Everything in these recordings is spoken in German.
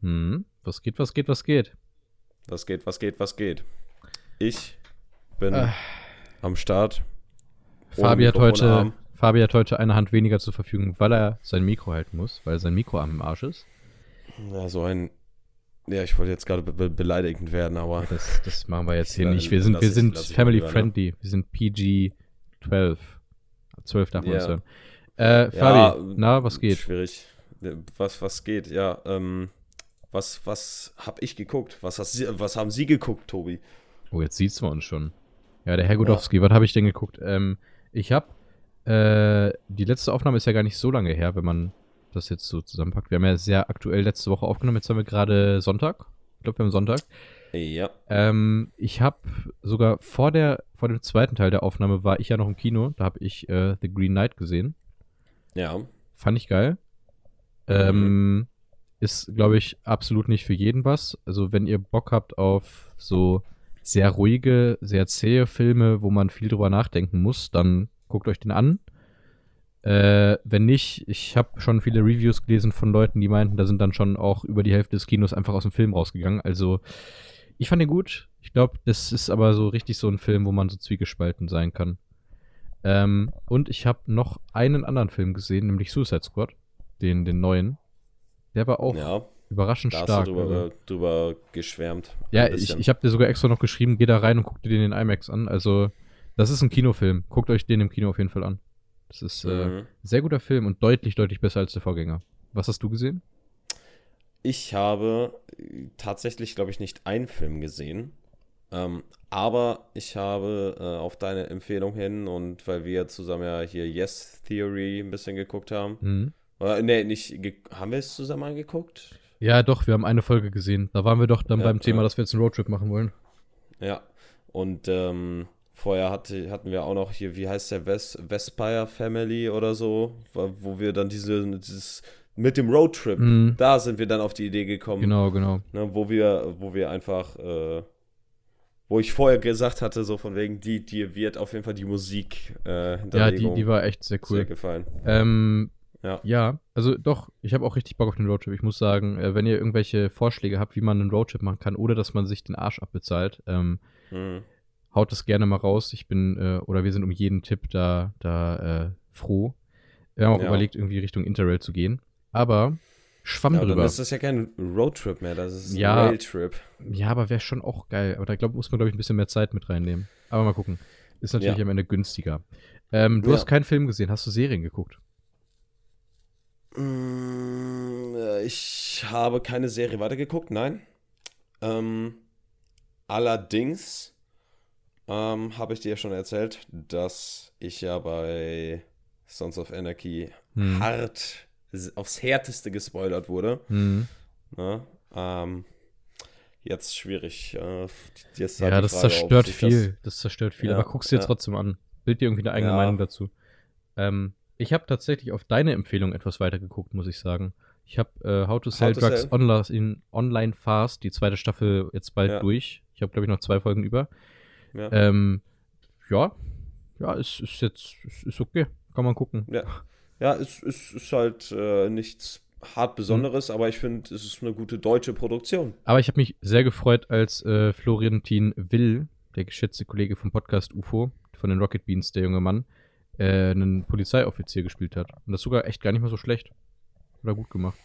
Hm, was geht, was geht, was geht? Was geht, was geht, was geht? Ich bin äh. am Start. Fabi hat, heute, Fabi hat heute eine Hand weniger zur Verfügung, weil er sein Mikro halten muss, weil sein Mikro am Arsch ist. Ja, so ein. Ja, ich wollte jetzt gerade be beleidigend werden, aber. Das, das machen wir jetzt hier nicht. Wir sind, wir sind family friendly. Wir sind PG 12. 12 darf man ja. hören. Äh, Fabi, ja, na, was geht? Schwierig. Was, was geht? Ja, ähm, was, was hab ich geguckt? Was, hast, was haben Sie geguckt, Tobi? Oh, jetzt sieht's man uns schon. Ja, der Herr Gudowski, ja. was habe ich denn geguckt? Ähm, ich habe äh, die letzte Aufnahme ist ja gar nicht so lange her, wenn man das jetzt so zusammenpackt. Wir haben ja sehr aktuell letzte Woche aufgenommen. Jetzt haben wir gerade Sonntag. Ich glaube, wir haben Sonntag. Ja. Ähm, ich habe sogar vor der vor dem zweiten Teil der Aufnahme war ich ja noch im Kino. Da habe ich äh, The Green Knight gesehen. Ja. Fand ich geil. Mhm. Ähm, ist, glaube ich, absolut nicht für jeden was. Also, wenn ihr Bock habt auf so sehr ruhige, sehr zähe Filme, wo man viel drüber nachdenken muss, dann guckt euch den an. Äh, wenn nicht, ich habe schon viele Reviews gelesen von Leuten, die meinten, da sind dann schon auch über die Hälfte des Kinos einfach aus dem Film rausgegangen. Also, ich fand den gut. Ich glaube, das ist aber so richtig so ein Film, wo man so zwiegespalten sein kann. Ähm, und ich habe noch einen anderen Film gesehen, nämlich Suicide Squad, den, den neuen. Der war auch ja, überraschend da stark. Hast du drüber, also. drüber geschwärmt. Ja, ich, ich habe dir sogar extra noch geschrieben, geh da rein und guck dir den in IMAX an. Also, das ist ein Kinofilm. Guckt euch den im Kino auf jeden Fall an. Das ist äh, mhm. äh, sehr guter Film und deutlich, deutlich besser als der Vorgänger. Was hast du gesehen? Ich habe tatsächlich, glaube ich, nicht einen Film gesehen. Ähm, aber ich habe äh, auf deine Empfehlung hin und weil wir zusammen ja hier Yes Theory ein bisschen geguckt haben. Mhm. Oder, nee, nicht, haben wir es zusammen angeguckt? Ja, doch, wir haben eine Folge gesehen. Da waren wir doch dann ja, beim Thema, dass wir jetzt einen Roadtrip machen wollen. Ja, und ähm, vorher hatte, hatten wir auch noch hier, wie heißt der, Ves Vespire Family oder so, wo wir dann diese, dieses mit dem Roadtrip, mhm. da sind wir dann auf die Idee gekommen. Genau, genau. Ne, wo wir, wo wir einfach, äh, wo ich vorher gesagt hatte, so von wegen, die, dir wird auf jeden Fall die Musik äh, Ja, die, die war echt sehr cool. Sehr gefallen. Ähm, ja. ja, also doch, ich habe auch richtig Bock auf den Roadtrip. Ich muss sagen, äh, wenn ihr irgendwelche Vorschläge habt, wie man einen Roadtrip machen kann, ohne dass man sich den Arsch abbezahlt, ähm, mhm. haut das gerne mal raus. Ich bin, äh, oder wir sind um jeden Tipp da, da äh, froh. Wir haben auch ja. überlegt, irgendwie Richtung Interrail zu gehen. Aber Schwamm ja, drüber. Das ist ja kein Roadtrip mehr, das ist ja, ein Railtrip. Ja, aber wäre schon auch geil. Aber da glaub, muss man, glaube ich, ein bisschen mehr Zeit mit reinnehmen. Aber mal gucken. Ist natürlich ja. am Ende günstiger. Ähm, du ja. hast keinen Film gesehen, hast du Serien geguckt? Mm, ich habe keine Serie weitergeguckt, nein. Ähm, allerdings ähm, habe ich dir ja schon erzählt, dass ich ja bei Sons of Anarchy hm. hart aufs Härteste gespoilert wurde. Mhm. Na, ähm, jetzt schwierig. Äh, jetzt ja, das Frage, zerstört viel. Das, das, zerstört viel. Ja, aber guckst dir ja. trotzdem an. Bild dir irgendwie eine eigene ja. Meinung dazu. Ähm, ich habe tatsächlich auf deine Empfehlung etwas weiter geguckt, muss ich sagen. Ich habe äh, How to Sell How Drugs to Online, in Online Fast, die zweite Staffel jetzt bald durch. Ich habe, glaube ich, noch zwei Folgen über. Ja, ähm, ja, ja, ist, ist jetzt ist, ist okay. Kann man gucken. Ja. Ja, es, es ist halt äh, nichts hart Besonderes, mhm. aber ich finde, es ist eine gute deutsche Produktion. Aber ich habe mich sehr gefreut, als äh, Florentin Will, der geschätzte Kollege vom Podcast UFO, von den Rocket Beans, der junge Mann, äh, einen Polizeioffizier gespielt hat. Und das sogar echt gar nicht mal so schlecht. Oder gut gemacht.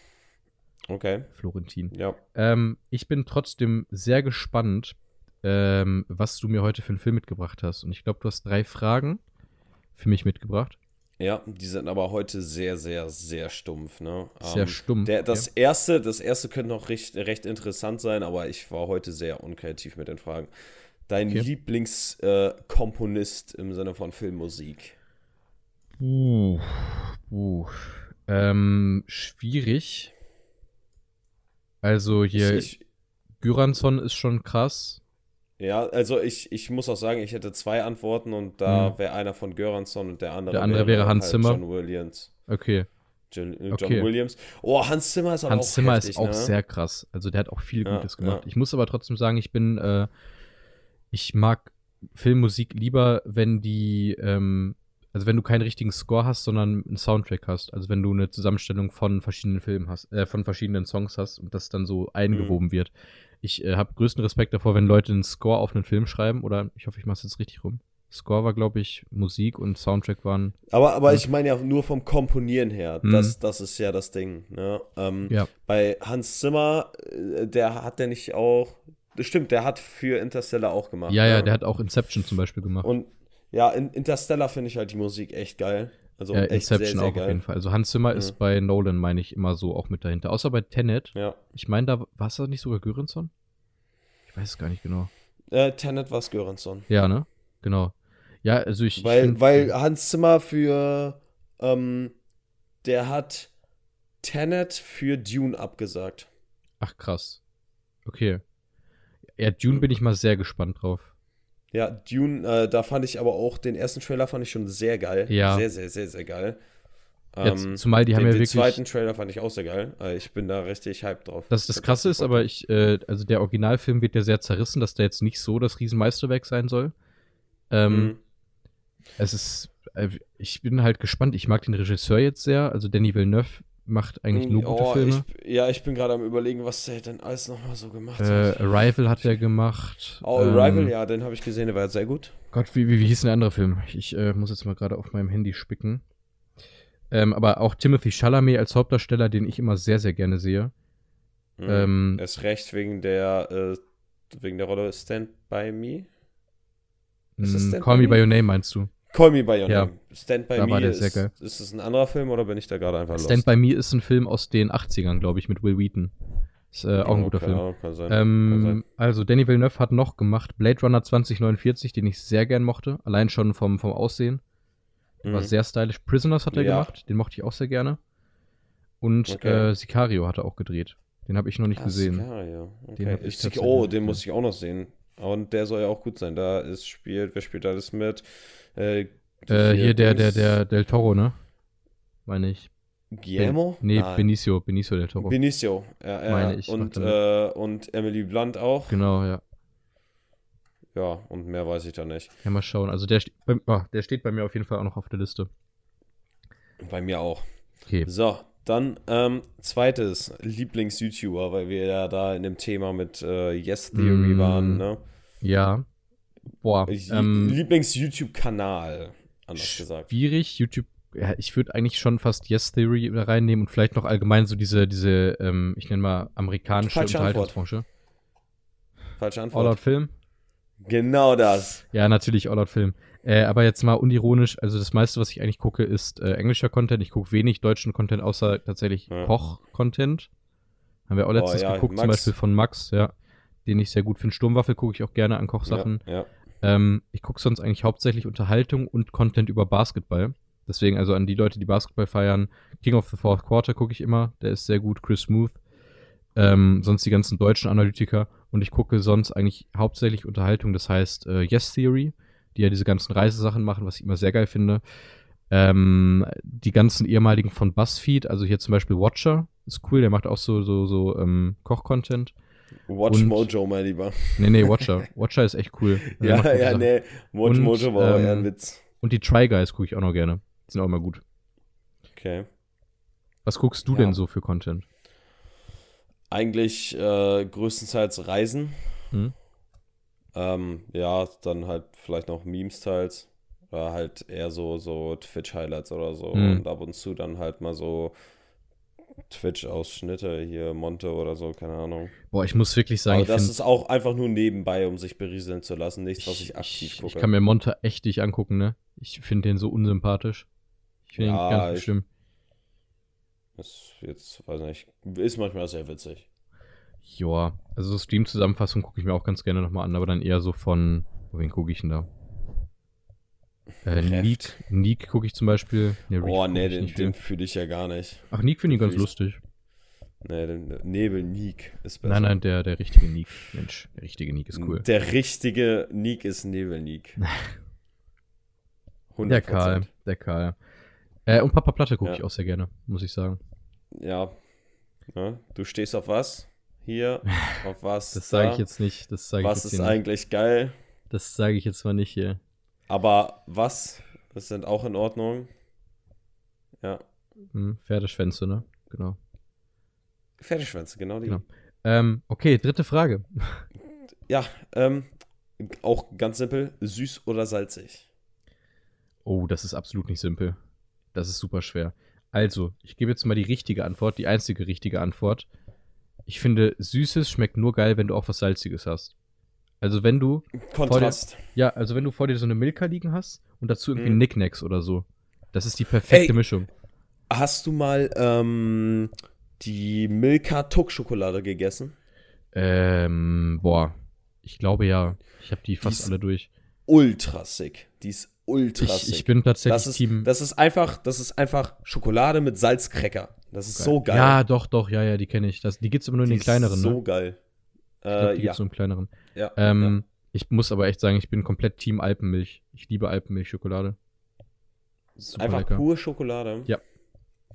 Okay. Florentin. Ja. Ähm, ich bin trotzdem sehr gespannt, ähm, was du mir heute für einen Film mitgebracht hast. Und ich glaube, du hast drei Fragen für mich mitgebracht. Ja, die sind aber heute sehr, sehr, sehr stumpf. Ne? Sehr ähm, stumpf. Der, das, ja. erste, das erste könnte noch recht, recht interessant sein, aber ich war heute sehr unkreativ mit den Fragen. Dein okay. Lieblingskomponist äh, im Sinne von Filmmusik? Uh, uh. Ähm, schwierig. Also hier, ich, ich, Göransson ist schon krass. Ja, also ich, ich muss auch sagen, ich hätte zwei Antworten und da mhm. wäre einer von Göransson und der andere, der andere wäre, wäre Hans halt Zimmer. John Williams. Okay. John, äh, John okay. Williams. Oh, Hans Zimmer ist aber Hans auch Zimmer heftig, ist auch ne? sehr krass. Also der hat auch viel ja, Gutes gemacht. Ja. Ich muss aber trotzdem sagen, ich bin, äh, ich mag Filmmusik lieber, wenn die ähm, Also wenn du keinen richtigen Score hast, sondern einen Soundtrack hast. Also wenn du eine Zusammenstellung von verschiedenen Filmen hast, äh, von verschiedenen Songs hast und das dann so eingewoben wird. Ich äh, habe größten Respekt davor, wenn Leute einen Score auf einen Film schreiben, oder ich hoffe, ich mache es jetzt richtig rum. Score war, glaube ich, Musik und Soundtrack waren. Aber, aber Ja. ich meine ja nur vom Komponieren her. Mhm. Das, das ist ja das Ding. Ne? Ähm, Ja. Bei Hans Zimmer, äh, der hat der nicht auch. Stimmt, der hat für Interstellar auch gemacht. Ja, ja, ne? der hat auch Inception zum Beispiel gemacht. Und ja, in Interstellar finde ich halt die Musik echt geil. Also äh, echt Inception sehr, sehr auch geil. auf jeden Fall. Also Hans Zimmer ist Mhm. bei Nolan, meine ich, immer so auch mit dahinter. Außer bei Tenet. Ja. Ich meine, da war es da nicht sogar Göransson? Ich weiß es gar nicht genau. Äh, Tenet war Göransson. Ja, ne? Genau. Ja, also ich. ich Weil, find- weil Hans Zimmer für, ähm, der hat Tenet für Dune abgesagt. Ach, krass. Okay. Ja, Dune bin ich mal sehr gespannt drauf. Ja, Dune, äh, da fand ich aber auch, den ersten Trailer fand ich schon sehr geil. Ja. Sehr, sehr, sehr, sehr geil. Jetzt, Ähm, zumal die haben den, ja den wirklich. zweiten Trailer fand ich auch sehr geil. Äh, ich bin da richtig hyped drauf. Das, das Krasse ist aber, ich, äh, also der Originalfilm wird ja sehr zerrissen, dass der jetzt nicht so das Riesenmeisterwerk sein soll. Ähm, Mhm. Es ist, äh, ich bin halt gespannt. Ich mag den Regisseur jetzt sehr. Also Danny Villeneuve macht eigentlich nur gute Oh, Filme. Ich, ja, ich bin gerade am überlegen, was der denn alles nochmal so gemacht Äh, hat. Arrival hat er gemacht. Oh, ähm, Arrival, ja, den habe ich gesehen, der war sehr gut. Gott, wie, wie, wie hieß denn der andere Film? Ich äh, muss jetzt mal gerade auf meinem Handy spicken. Ähm, aber auch Timothy Chalamet als Hauptdarsteller, den ich immer sehr, sehr gerne sehe. Mhm. Ähm, Erst recht wegen der, äh, wegen der Rolle Stand By Me. Ist mh, Stand Call by Me? By Your Name meinst du? Call Me By Your Ja. Name. Stand By Me war ist, ist es ein anderer Film oder bin ich da gerade einfach Stand lost? By Me ist ein Film aus den 80ern, glaube ich, mit Will Wheaton. Ist äh, auch ein guter Film. Ahnung, kann sein. kann sein. Ähm, also Danny Villeneuve hat noch gemacht Blade Runner 2049, den ich sehr gern mochte. Allein schon vom, vom Aussehen. War Mhm. sehr stylisch. Prisoners hat er Ja. gemacht, den mochte ich auch sehr gerne. Und Okay. äh, Sicario hat er auch gedreht. Den habe ich noch nicht Ah, gesehen. Sicario. Den Okay. hab ich Ich, oh, den muss ich auch noch sehen. Und der soll ja auch gut sein. Da ist spielt, wer spielt da alles mit? Äh, Äh, hier der, der, der Del Toro, ne? Meine ich. Guillermo? Ben, nee, Nein. Benicio, Benicio Del Toro. Benicio. Ja, ja. Meine ich, Und, äh, und Emily Blunt auch. genau, ja. Ja, und mehr weiß ich da nicht. Ja, mal schauen. Also der, oh, der steht bei mir auf jeden Fall auch noch auf der Liste. Bei mir auch. Okay. So, dann ähm, zweites Lieblings-YouTuber, weil wir ja da in dem Thema mit äh, Yes Theory Mm. waren, ne? Ja. Boah. Lie- Ähm, Lieblings-YouTube-Kanal, anders gesagt. schwierig. YouTube, ja, ich würde eigentlich schon fast Yes Theory reinnehmen und vielleicht noch allgemein so diese, diese, ähm, ich nenne mal amerikanische Falsche Antwort. Unterhaltungsbranche. Falsche All Antwort. Out Film? Genau das. Ja, natürlich All Out Film. Äh, aber jetzt mal unironisch, also das meiste, was ich eigentlich gucke, ist äh, englischer Content. Ich gucke wenig deutschen Content, außer tatsächlich Ja. Koch-Content. Haben wir auch Oh, letztens ja, geguckt, zum Max. Beispiel von Max, ja. Den ich sehr gut finde. Sturmwaffel gucke ich auch gerne an Kochsachen. Ja, ja. Ähm, ich gucke sonst eigentlich hauptsächlich Unterhaltung und Content über Basketball. Deswegen also an die Leute, die Basketball feiern. King of the Fourth Quarter gucke ich immer. Der ist sehr gut. Chris Smooth. Ähm, sonst die ganzen deutschen Analytiker. Und ich gucke sonst eigentlich hauptsächlich Unterhaltung. Das heißt äh, Yes Theory, die ja diese ganzen Reisesachen machen, was ich immer sehr geil finde. Ähm, die ganzen ehemaligen von BuzzFeed, also hier zum Beispiel Watcher, ist cool. Der macht auch so, so, so ähm, Koch-Content. Watch Und- Mojo, mein Lieber. Nee, nee, Watcher. Watcher ist echt cool. Ja, ja, Sachen. nee. Watch Und, Mojo war ähm, eher ein Witz. Und die Try Guys gucke ich auch noch gerne. Die sind auch immer gut. Okay. Was guckst du Ja. denn so für Content? Eigentlich äh, größtenteils Reisen. Hm? Ähm, ja, dann halt vielleicht noch Memes-Teils. Oder halt eher so, so Twitch-Highlights oder so. Mhm. Und ab und zu dann halt mal so Twitch-Ausschnitte, hier Monte oder so, keine Ahnung. Boah, ich muss wirklich sagen, Aber das ist auch einfach nur nebenbei, um sich berieseln zu lassen. Nichts, was ich aktiv ich, gucke. ich kann mir Monte echt nicht angucken, ne? Ich finde den so unsympathisch. Ich finde Ja, ihn ganz ich- schlimm. Das ist jetzt, weiß nicht, ist manchmal sehr witzig. Joa, also so Stream-Zusammenfassung gucke ich mir auch ganz gerne nochmal an, aber dann eher so von, wen gucke ich denn da? Äh. Neek, Neek gucke ich zum Beispiel. Nee, Oh, nee, den, nicht den fühle ich ja gar nicht. Ach, Neek finde ich ganz ich- lustig. Nee, den Nebel Neek ist besser. Nein, nein, der, der richtige Neek. Mensch, der richtige Neek ist cool. Der richtige Neek ist Nebel Neek. 100%. Der Karl, der Karl. Äh, und Papa Platte gucke Ja. ich auch sehr gerne, muss ich sagen. Ja. ja. Du stehst auf was? Hier. Auf was? Das sage ich jetzt nicht. Das sage ich Was jetzt ist hier nicht. eigentlich geil? Das sage ich jetzt mal nicht hier. Aber was Das sind auch in Ordnung. Ja. Hm, Pferdeschwänze, ne? Genau. Pferdeschwänze, genau die. Genau. Ähm, okay, dritte Frage. Ja, ähm, auch ganz simpel, süß oder salzig? Oh, das ist absolut nicht simpel. Das ist super schwer. Also, ich gebe jetzt mal die richtige Antwort, die einzige richtige Antwort. Ich finde, Süßes schmeckt nur geil, wenn du auch was Salziges hast. Also, wenn du, Kontrast. ja, also wenn du vor dir so eine Milka liegen hast und dazu irgendwie Mhm. Knickknacks oder so. Das ist die perfekte Ey. Mischung. Hast du mal ähm, die Milka Tuck-Schokolade gegessen? Ähm, boah. Ich glaube ja. Ich habe die fast ist- alle durch. Ultra sick. Die ist ultra Ich, sick. ich bin tatsächlich das ist, Team. das ist einfach, das ist einfach Schokolade mit Salzcracker. Das ist so geil. Ja, doch, doch, ja, ja, die kenne ich. Das, die gibt's aber nur in Die den ist kleineren, So ne? geil. Ich glaub, Äh, die ja. nur im kleineren. ja. Ähm, ich muss aber echt sagen, ich bin komplett Team Alpenmilch. Ich liebe Alpenmilchschokolade. ja. Einfach lecker. pure Schokolade. Ja.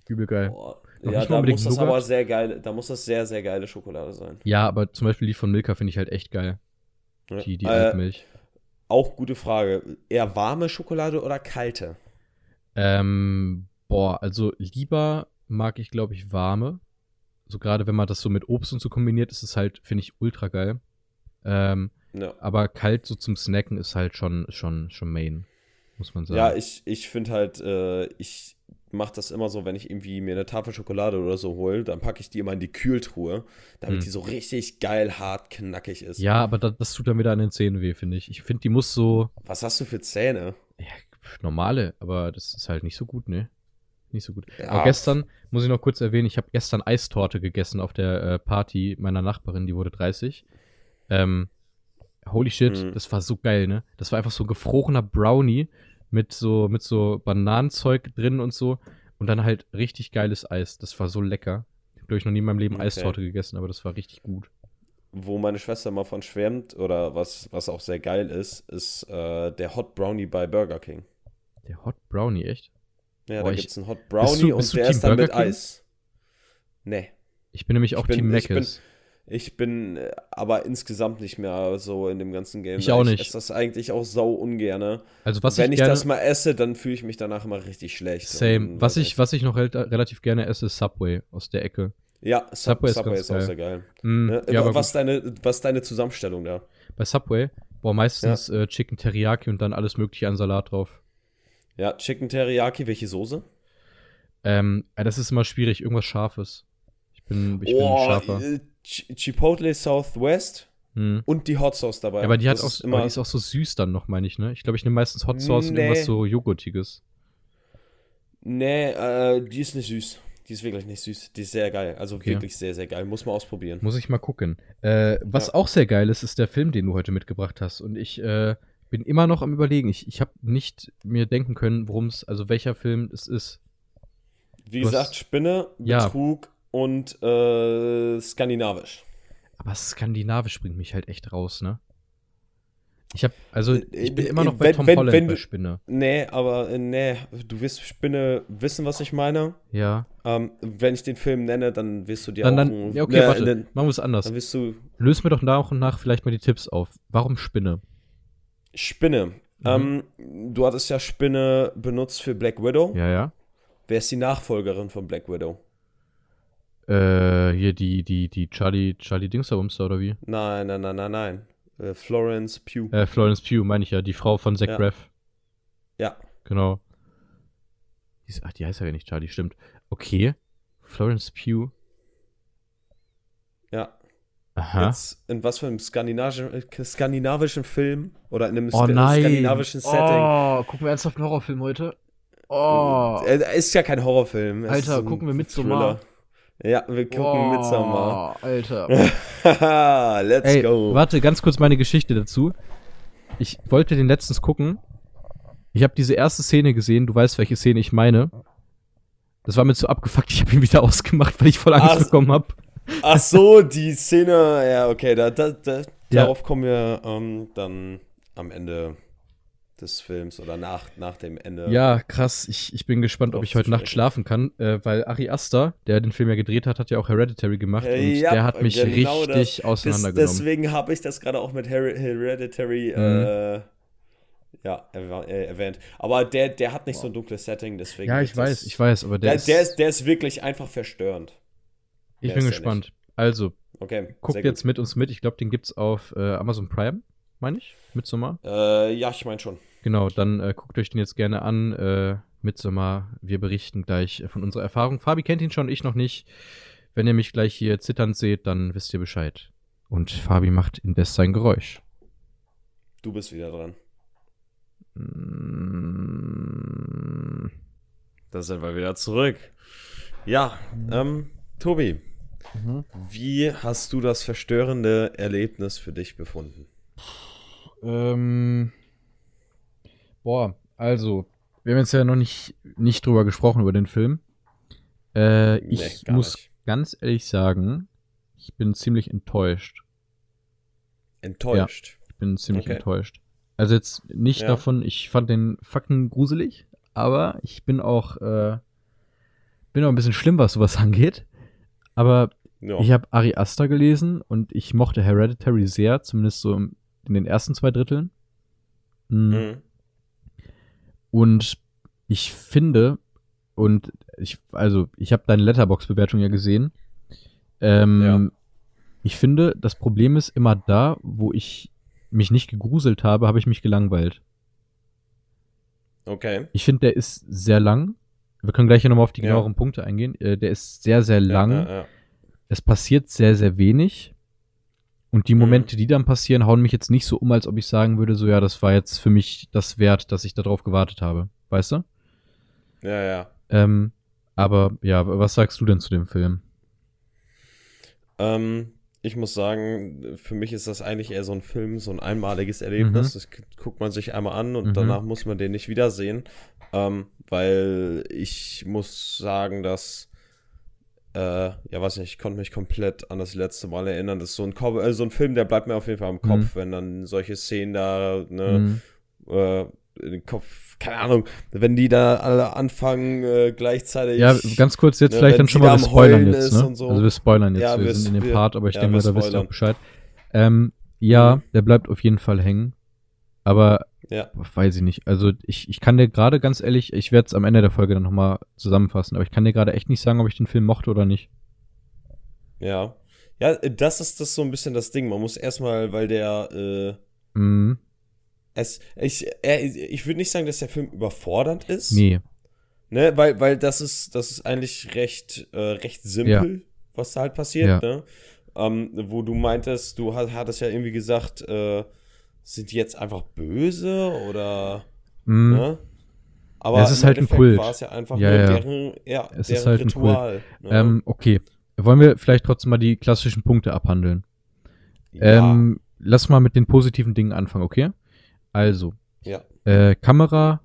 Übel geil. Boah. Noch Ja, da muss das Nougat. aber sehr geil, da muss das sehr, sehr geile Schokolade sein. Ja, aber zum Beispiel die von Milka finde ich halt echt geil. Ja. Die, die äh, Alpenmilch. Auch gute Frage. Eher warme Schokolade oder kalte? Ähm, boah, also lieber mag ich, glaube ich, warme. So gerade wenn man das so mit Obst und so kombiniert, ist es halt, finde ich, ultra geil. Ähm, Ja. aber kalt so zum Snacken ist halt schon, schon, schon Main, muss man sagen. Ja, ich, ich finde halt, äh, ich mache das immer so, wenn ich irgendwie mir eine Tafel Schokolade oder so hole, dann packe ich die immer in die Kühltruhe, damit Hm. die so richtig geil hart knackig ist. Ja, aber das, das tut dann wieder an den Zähnen weh, finde ich. Ich finde, die muss so, Was hast du für Zähne? ja, normale, aber das ist halt nicht so gut, ne? Nicht so gut. Ja. Aber gestern, muss ich noch kurz erwähnen, ich habe gestern Eistorte gegessen auf der äh, Party meiner Nachbarin, die wurde 30. Ähm, holy shit, Mhm. das war so geil, ne? Das war einfach so gefrorener Brownie mit so, mit so Bananenzeug drin und so. Und dann halt richtig geiles Eis. Das war so lecker. Ich habe, glaube ich, noch nie in meinem Leben Okay. Eistorte gegessen, aber das war richtig gut. Wo meine Schwester mal von schwärmt, oder was, was auch sehr geil ist, ist äh, der Hot Brownie bei Burger King. Der Hot Brownie, echt? Ja, Boah, da ich- gibt es einen Hot Brownie du- und der Team ist dann mit Burger King? Eis. Nee. Ich bin nämlich auch bin- Team ich bin- Mc's. Ich bin äh, aber insgesamt nicht mehr so in dem ganzen Game. Ich auch Ich nicht. esse das eigentlich auch sau ungerne. Also was Wenn ich ich, gerne, das mal esse, dann fühle ich mich danach immer richtig schlecht. Same. Was weiß ich, was ich noch rel relativ gerne esse, ist Subway aus der Ecke. Ja, Sub Subway Subway ist auch sehr geil. Mm, Ne? ja, aber was, gut. deine, was ist deine Zusammenstellung da? bei Subway, boah, meistens äh, Chicken Teriyaki und dann alles mögliche an Salat drauf. Ja, Chicken Teriyaki, welche Soße? Ähm, ja, das ist immer schwierig, irgendwas Scharfes. Ich bin, ich oh, bin scharfer. äh, Ch- Chipotle Southwest Hm. und die Hot Sauce dabei. Ja, aber die hat Das auch, ist aber die ist auch so süß dann noch, meine ich, ne? Ich glaube, ich nehme meistens Hot Sauce und Nee. irgendwas so Joghurtiges. Nee, äh, die ist nicht süß. Die ist wirklich nicht süß. Die ist sehr geil. Also Okay. wirklich sehr, sehr geil. Muss man ausprobieren. Muss ich mal gucken. Äh, was Ja. auch sehr geil ist, ist der Film, den du heute mitgebracht hast. Und ich äh, bin immer noch am überlegen. Ich, ich habe nicht mir denken können, worum es, also welcher Film es ist. Wie Du hast- gesagt, Spinne, Ja. Betrug und äh, skandinavisch. Aber skandinavisch bringt mich halt echt raus, ne? Ich habe, also Äh, ich bin äh, immer noch bei wenn- Tom wenn- Holland wenn bei du- Spinne. Nee, aber äh, nee, du wirst Spinne wissen, was ich meine. Ja. Ähm, wenn ich den Film nenne, dann wirst du dir Dann, auch. dann, ja, okay, ne, warte, Dann, machen wir es anders. dann wirst du Löse mir doch nach und nach vielleicht mal die Tipps auf. Warum Spinne? Spinne. Mhm. Ähm, du hattest ja Spinne benutzt für Black Widow. Ja, ja. Wer ist die Nachfolgerin von Black Widow? Äh, hier die, die, die Charlie, Charlie Dingsabumster oder wie? Nein, nein, nein, nein, nein. Äh, Florence Pugh. Äh, Florence Pugh, meine ich ja, die Frau von Zach Ja. Braff. Ja. Genau. Ach, die heißt ja gar nicht Charlie, stimmt. Okay. Florence Pugh. Aha. Jetzt in was für einem skandinavischen, äh, skandinavischen Film oder in einem oh sk nein. skandinavischen Setting. Oh, gucken wir ernsthaft einen Horrorfilm heute? Oh. Äh, ist ja kein Horrorfilm. es Alter, gucken wir Midsommar. Thriller. Ja, wir gucken oh, Midsommar. Alter. Haha, let's Ey, go. warte, ganz kurz meine Geschichte dazu. Ich wollte den letztens gucken. Ich habe diese erste Szene gesehen. Du weißt, welche Szene ich meine. Das war mir zu abgefuckt. Ich habe ihn wieder ausgemacht, weil ich voll Angst Ach bekommen habe. Ach so, die Szene, ja, okay, da, da, da, darauf kommen wir ähm, dann am Ende des Films oder nach, nach dem Ende. Ja, krass. Ich, ich bin gespannt, ob ich heute Nacht schlafen kann, äh, weil Ari Aster, der den Film ja gedreht hat, hat ja auch Hereditary gemacht Äh, und ja, der hat mich genau richtig das- auseinandergenommen. deswegen habe ich das gerade auch mit Her Hereditary Mhm. äh, ja, erwähnt. Aber der, der hat nicht wow. so ein dunkles Setting, deswegen. Ja, ich weiß, ich weiß, aber der, der, ist, der, ist, der ist wirklich einfach verstörend. Ich bin gespannt. Also, okay, guckt jetzt mit uns mit. Ich glaube, den gibt's auf äh, Amazon Prime, meine ich, Midsommar. Äh, ja, ich meine schon. Genau, dann äh, guckt euch den jetzt gerne an. Äh, Midsommar, wir berichten gleich von unserer Erfahrung. Fabi kennt ihn schon, ich noch nicht. Wenn ihr mich gleich hier zitternd seht, dann wisst ihr Bescheid. Und Fabi macht indes sein Geräusch. Du bist wieder dran. Mm. Da sind wir wieder zurück. Ja, ähm, Tobi, mhm. wie hast du das verstörende Erlebnis für dich befunden? Ähm, boah, also, wir haben jetzt ja noch nicht, nicht drüber gesprochen, über den Film. Äh, ich nee, muss nicht. ganz ehrlich sagen, ich bin ziemlich enttäuscht. Enttäuscht? Ja, ich bin ziemlich okay. enttäuscht. Also jetzt nicht ja. davon, ich fand den fucking gruselig, aber ich bin auch, äh, bin auch ein bisschen schlimm, was sowas angeht. Aber ja. ich habe Ari Aster gelesen und ich mochte Hereditary sehr, zumindest so in den ersten zwei Dritteln. Mhm. Mhm. Und ich finde, und ich, also ich habe deine Letterbox-Bewertung ja gesehen. Ähm, ja. Ich finde, das Problem ist immer da, wo ich mich nicht gegruselt habe, habe ich mich gelangweilt. Okay. Ich finde, der ist sehr lang. Wir können gleich nochmal auf die genaueren ja. Punkte eingehen. Äh, der ist sehr, sehr lang. Ja, ja, es passiert sehr, sehr wenig. Und die mhm. Momente, die dann passieren, hauen mich jetzt nicht so um, als ob ich sagen würde, so ja, das war jetzt für mich das wert, dass ich darauf gewartet habe. Weißt du? Ja, ja. Ähm, aber ja, was sagst du denn zu dem Film? Ähm, ich muss sagen, für mich ist das eigentlich eher so ein Film, so ein einmaliges Erlebnis. Mhm. Das guckt man sich einmal an und mhm. danach muss man den nicht wiedersehen. Ähm, weil ich muss sagen, dass, äh, ja, weiß nicht, ich konnte mich komplett an das letzte Mal erinnern. Das ist so ein, äh, so ein Film, der bleibt mir auf jeden Fall im Kopf, mhm. wenn dann solche Szenen da, ne, mhm. äh, in den Kopf, keine Ahnung, wenn die da alle anfangen äh, gleichzeitig. Ja, ganz kurz jetzt ne, vielleicht dann schon mal, wir spoilern jetzt, ne? So. Also wir spoilern jetzt, ja, wir, wir sind in dem wir, Part, aber ich ja, denke mal, da wisst ihr auch Bescheid. Ähm, ja, mhm. der bleibt auf jeden Fall hängen. Aber ja. weiß ich nicht. Also ich, ich kann dir gerade ganz ehrlich, ich werde es am Ende der Folge dann nochmal zusammenfassen, aber ich kann dir gerade echt nicht sagen, ob ich den Film mochte oder nicht. Ja. Ja, das ist das so ein bisschen das Ding. Man muss erstmal, weil der äh, mhm es, ich, er, ich würde nicht sagen, dass der Film überfordernd ist. Nee. Ne, weil, weil das ist, das ist eigentlich recht, äh, recht simpel, ja. was da halt passiert, ja. ne? Ähm, wo du meintest, du hattest ja irgendwie gesagt, äh, sind die jetzt einfach böse oder mm. ne? Aber es ist halt ein Kult. war es ja einfach ja, nur deren, ja, es deren ist halt Ritual. Ne? Ähm, okay. Wollen wir vielleicht trotzdem mal die klassischen Punkte abhandeln? Ja. Ähm, lass mal mit den positiven Dingen anfangen, okay? Also, ja. Äh, Kamera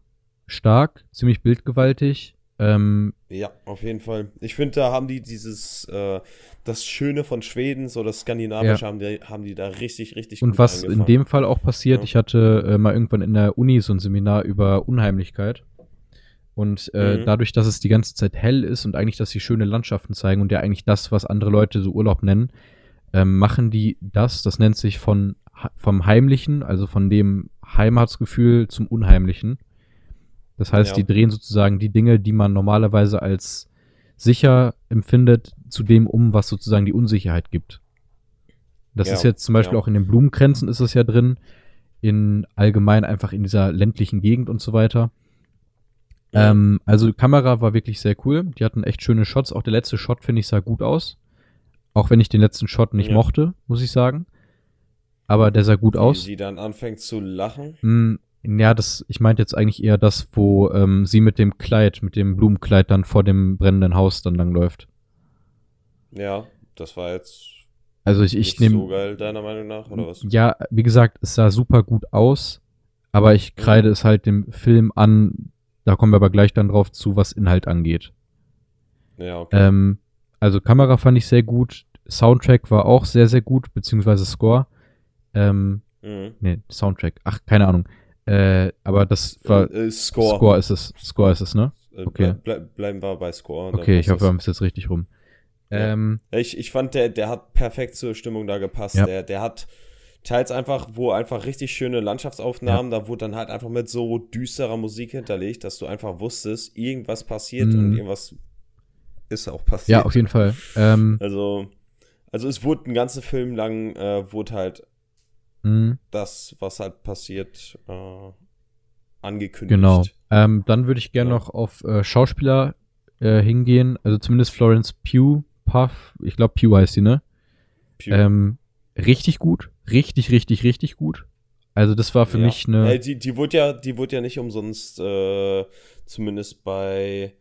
stark, ziemlich bildgewaltig. Ähm, ja, auf jeden Fall. Ich finde, da haben die dieses, äh, das Schöne von Schweden, so das Skandinavische, ja. haben, die, haben die da richtig, richtig Und was in dem Fall auch passiert, ja. ich hatte äh, mal irgendwann in der Uni so ein Seminar über Unheimlichkeit. Und äh, mhm. dadurch, dass es die ganze Zeit hell ist und eigentlich, dass sie schöne Landschaften zeigen und ja eigentlich das, was andere Leute so Urlaub nennen, ähm, machen die das, das nennt sich von vom Heimlichen, also von dem Heimatsgefühl zum Unheimlichen. Das heißt, ja. die drehen sozusagen die Dinge, die man normalerweise als sicher empfindet, zu dem um, was sozusagen die Unsicherheit gibt. Das ja, ist jetzt zum Beispiel ja. auch in den Blumenkränzen ist es ja drin, in allgemein einfach in dieser ländlichen Gegend und so weiter. Ähm, also die Kamera war wirklich sehr cool. Die hatten echt schöne Shots. Auch der letzte Shot, finde ich, sah gut aus. Auch wenn ich den letzten Shot nicht mochte, muss ich sagen aber der sah gut aus. Wie sie dann anfängt zu lachen? Ja, das, ich meinte jetzt eigentlich eher das, wo ähm, sie mit dem Kleid, mit dem Blumenkleid dann vor dem brennenden Haus dann langläuft. Ja, das war jetzt also ich, ich nehme so geil deiner Meinung nach oder was? Ja, wie gesagt, es sah super gut aus, aber ich kreide mhm. es halt dem Film an. Da kommen wir aber gleich dann drauf zu, was Inhalt angeht. Ja, okay. Ähm, also Kamera fand ich sehr gut, Soundtrack war auch sehr sehr gut, beziehungsweise Score. Ähm, mhm. Nee, Soundtrack. Ach, keine Ahnung. Äh, aber das war. Äh, Score. Score ist es. Score ist es, ne? Äh, okay. Bleib, bleiben wir bei Score. Okay, ich hoffe, wir haben es jetzt richtig rum. Ja. Ähm, ich, ich fand, der, der hat perfekt zur Stimmung da gepasst. Ja. Der, der hat teils einfach, wo einfach richtig schöne Landschaftsaufnahmen, da wurde dann halt einfach mit so düsterer Musik hinterlegt, dass du einfach wusstest, irgendwas passiert Mhm. und irgendwas ist auch passiert. Ja, auf jeden Fall. Ähm, Also, also es wurde einen ganzen Film lang, äh, wurde halt mh, das, was halt passiert, äh, angekündigt. genau. Ähm, dann würde ich gerne Ja. noch auf äh, Schauspieler äh, hingehen. Also zumindest Florence Pugh, Puff, ich glaube Pugh heißt sie, ne? Pew. Ähm, richtig gut. Richtig, richtig, richtig gut. Also das war für Ja. mich eine. Äh, die, die wurde ja, die wurde ja nicht umsonst, äh, zumindest bei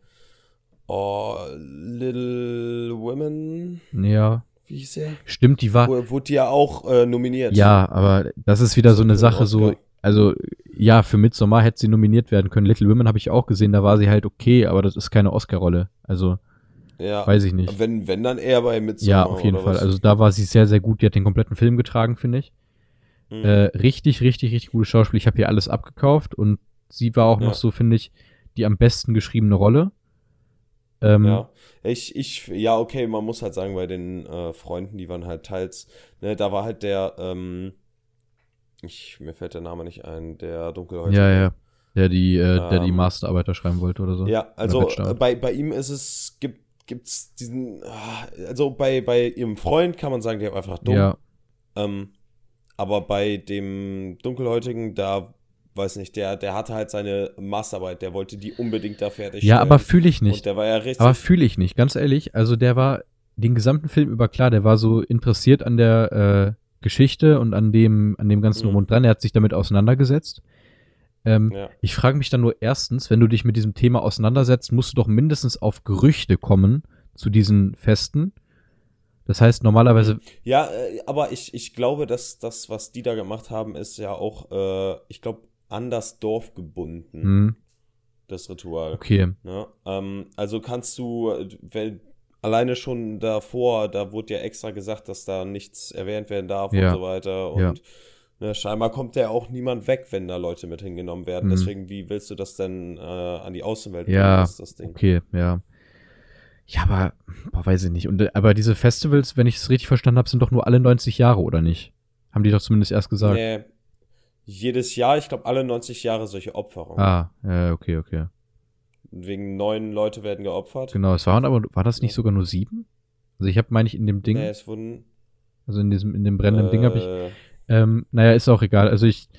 oh, Little Women, ja, wie hieß der? stimmt, die war. Wo- Wurde ja auch äh, nominiert. Ja, aber das ist wieder so eine Sache, so, also ja, für Midsommar hätte sie nominiert werden können. Little Women habe ich auch gesehen, da war sie halt okay, aber das ist keine Oscar-Rolle. Also, ja. weiß ich nicht. Wenn, wenn dann eher bei Midsommar. Ja, auf jeden Fall. was? Also da war sie sehr, sehr gut. Die hat den kompletten Film getragen, finde ich. Mhm. Äh, richtig, richtig, richtig gutes Schauspiel. Ich habe hier alles abgekauft und sie war auch Ja. noch so, finde ich, die am besten geschriebene Rolle. Ähm, Ja, ich, ich, ja, okay, man muss halt sagen, bei den äh, Freunden, die waren halt teils, ne, da war halt der, ähm, ich, mir fällt der Name nicht ein, der Dunkelhäutige. ja, ja. Der die, äh, der die Ähm, Masterarbeiter schreiben wollte oder so. Ja, also äh, bei, bei ihm ist es, gibt, gibt's diesen, ah, also bei, bei ihrem Freund kann man sagen, der war einfach dumm. Ja, Ähm, aber bei dem Dunkelhäutigen, da, weiß nicht, der, der hatte halt seine Masterarbeit, der wollte die unbedingt da fertig ja aber fühle ich Und nicht. der war ja richtig. Aber fühle ich nicht, ganz ehrlich. Also der war den gesamten Film über klar, der war so interessiert an der äh, Geschichte und an dem, an dem ganzen Mhm. Drum und Dran. Er hat sich damit auseinandergesetzt. Ähm, ja. Ich frage mich dann nur erstens, wenn du dich mit diesem Thema auseinandersetzt, musst du doch mindestens auf Gerüchte kommen zu diesen Festen. Das heißt, normalerweise, Ja, äh, aber ich, ich glaube, dass das, was die da gemacht haben, ist ja auch, äh, ich glaube, an das Dorf gebunden, hm, das Ritual. okay, Ne? Ähm, also kannst du, wenn, alleine schon davor, da wurde ja extra gesagt, dass da nichts erwähnt werden darf Ja. und so weiter. Und Ja. ne, scheinbar kommt ja auch niemand weg, wenn da Leute mit hingenommen werden. Mhm. Deswegen, wie willst du das denn äh, an die Außenwelt Ja, das Ding. okay, ja. Ja, aber, boah, weiß ich nicht. Und, aber diese Festivals, wenn ich es richtig verstanden habe, sind doch nur alle 90 Jahre, oder nicht? Haben die doch zumindest erst gesagt. Nee, jedes Jahr, ich glaube, alle 90 Jahre solche Opferungen. Ah, äh, okay, okay. Wegen neun Leute werden geopfert. Genau, es waren aber, war das nicht sogar nur sieben? Also ich habe, meine ich, in dem Ding, Nee, es wurden. also in diesem, in dem brennenden Ding habe ich, äh, ähm, naja, ist auch egal. Also ich,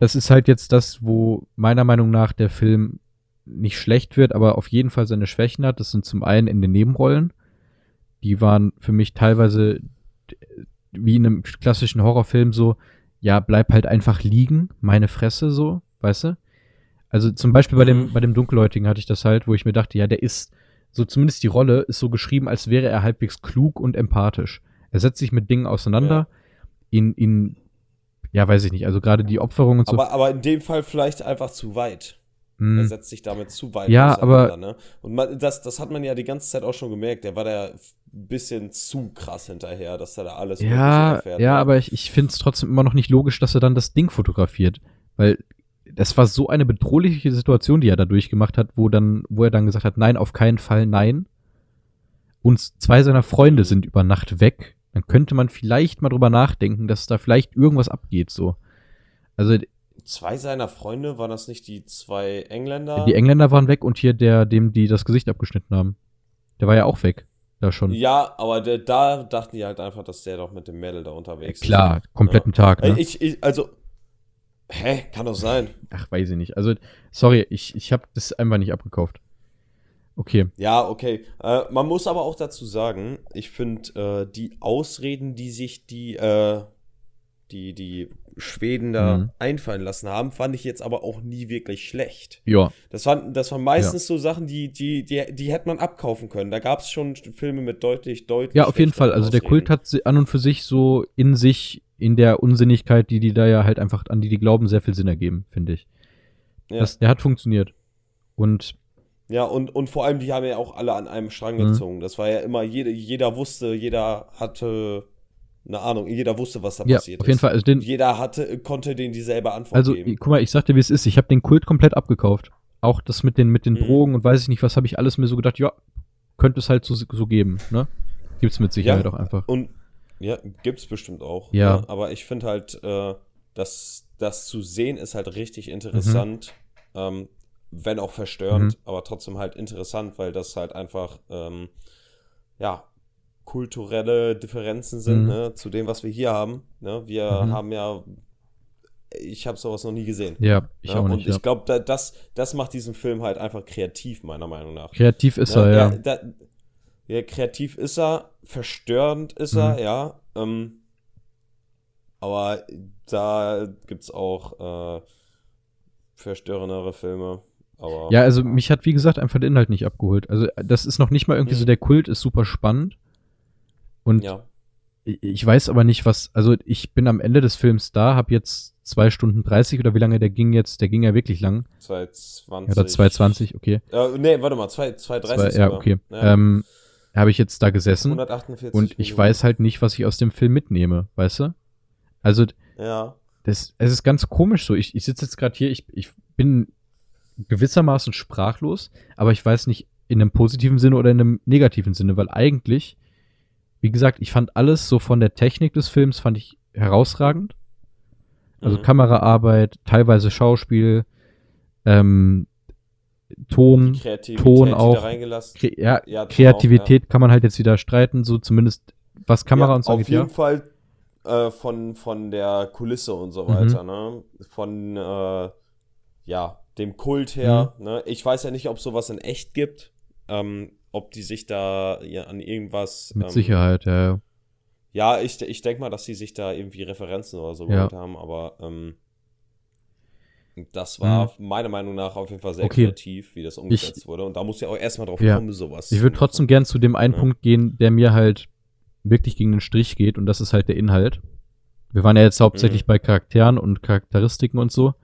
das ist halt jetzt das, wo meiner Meinung nach der Film nicht schlecht wird, aber auf jeden Fall seine Schwächen hat. Das sind zum einen in den Nebenrollen. Die waren für mich teilweise wie in einem klassischen Horrorfilm so, ja, bleib halt einfach liegen, meine Fresse so, weißt du? Also zum Beispiel bei dem, Mhm. bei dem Dunkelhäutigen hatte ich das halt, wo ich mir dachte, ja, der ist, so zumindest die Rolle ist so geschrieben, als wäre er halbwegs klug und empathisch. Er setzt sich mit Dingen auseinander, ihn, ihn, ja, weiß ich nicht, also gerade die Opferung und so. aber, aber in dem Fall vielleicht einfach zu weit. Er setzt sich damit zu weit Ja, auseinander, ne? Und man, das, das hat man ja die ganze Zeit auch schon gemerkt. Der war da ein bisschen zu krass hinterher, dass er da alles ja, erfährt. ja, ne? aber ich, ich finde es trotzdem immer noch nicht logisch, dass er dann das Ding fotografiert. Weil das war so eine bedrohliche Situation, die er da durchgemacht hat, wo dann, wo er dann gesagt hat, nein, auf keinen Fall, nein. Und zwei seiner Freunde sind über Nacht weg. Dann könnte man vielleicht mal drüber nachdenken, dass da vielleicht irgendwas abgeht, so. Also Zwei seiner Freunde, waren das nicht die zwei Engländer? die Engländer waren weg und hier der, dem die das Gesicht abgeschnitten haben. Der war ja auch weg. Da schon. Ja, aber der, da dachten die halt einfach, dass der doch mit dem Mädel da unterwegs Klar, kompletten Tag, ist. ne? Ich, ich, also, hä, kann doch sein. Ach, weiß ich nicht. Also, sorry, ich, ich habe das einfach nicht abgekauft. Okay. Ja, okay. Äh, man muss aber auch dazu sagen, ich finde, äh, die Ausreden, die sich die, äh, die, die Schweden da Mhm. einfallen lassen haben, fand ich jetzt aber auch nie wirklich schlecht. Ja. Das waren, das waren meistens so Sachen, die, die, die, die hätte man abkaufen können. Da gab es schon Filme mit deutlich, deutlich. Ja, auf jeden Fall. Also der Kult hat an und für sich so in sich, in der Unsinnigkeit, die die da ja halt einfach, an die die glauben, sehr viel Sinn ergeben, finde ich. Ja. Das, der hat funktioniert. Und Ja, und, und vor allem, die haben ja auch alle an einem Strang Mhm. gezogen. Das war ja immer, jede, jeder wusste, jeder hatte eine Ahnung, jeder wusste, was da ja, passiert auf jeden ist. Fall. Also, den, Jeder hatte, konnte denen dieselbe Antwort also geben. guck mal, ich sagte, wie es ist. Ich habe den Kult komplett abgekauft. Auch das mit den, mit den Mhm. Drogen und weiß ich nicht, was habe ich alles mir so gedacht, ja, könnte es halt so, so geben, ne? Gibt's mit Sicherheit Ja. auch einfach. Und, Ja, gibt's bestimmt auch. Ja. ne? Aber ich finde halt, äh, dass das zu sehen ist halt richtig interessant. Ähm, wenn auch verstörend, aber trotzdem halt interessant, weil das halt einfach, ähm, ja, kulturelle Differenzen sind, Mhm. ne, zu dem, was wir hier haben. Ne? Wir Mhm. haben ja, ich habe sowas noch nie gesehen. Ja, ich ne? auch Und nicht. Ja. ich glaube, da, das, das macht diesen Film halt einfach kreativ, meiner Meinung nach. Kreativ ist Ne, er, ja. er- da, ja, kreativ ist er, verstörend ist Mhm. er, ja. Ähm, aber da gibt es auch äh, verstörendere Filme. Aber Ja, also mich hat, wie gesagt, einfach der Inhalt nicht abgeholt. Also das ist noch nicht mal irgendwie so, Mhm. der Kult ist super spannend. Und ja. ich weiß aber nicht, was, also ich bin am Ende des Films da, hab jetzt zwei Stunden 30 oder wie lange der ging jetzt, der ging ja wirklich lang. 220. Ja, oder 220, okay. Äh, nee, warte mal, 2, 230 Zwei, ja, okay. Ja, Ähm, habe ich jetzt da gesessen 148 und ich Minuten. weiß halt nicht, was ich aus dem Film mitnehme, weißt du? Also Ja. das, es ist ganz komisch so. Ich, ich sitze jetzt gerade hier, ich, ich bin gewissermaßen sprachlos, aber ich weiß nicht in einem positiven Sinne oder in einem negativen Sinne, weil eigentlich, wie gesagt, ich fand alles so von der Technik des Films fand ich herausragend. Also Mhm. Kameraarbeit, teilweise Schauspiel, ähm, Ton, Ton auch. Kre ja, Ja, Kreativität kann man halt jetzt wieder streiten, so zumindest was Kamera ja, und so Auf jeden ja. Fall äh, von, von der Kulisse und so Mhm. weiter, ne? Von, äh, ja, dem Kult her, Mhm. ne? Ich weiß ja nicht, ob sowas in echt gibt. Ähm, ob die sich da ja, an irgendwas. Mit ähm, Sicherheit, ja, ja. Ich, ich denke mal, dass die sich da irgendwie Referenzen oder so Ja. haben, aber ähm, das war meiner Meinung nach auf jeden Fall sehr Mhm. Okay. kreativ, wie das umgesetzt wurde. Und da muss ja auch erstmal drauf Ja. kommen, sowas. Ich würde trotzdem gern zu dem einen Ja. Punkt gehen, der mir halt wirklich gegen den Strich geht und das ist halt der Inhalt. Wir waren ja jetzt hauptsächlich Mhm. bei Charakteren und Charakteristiken und so.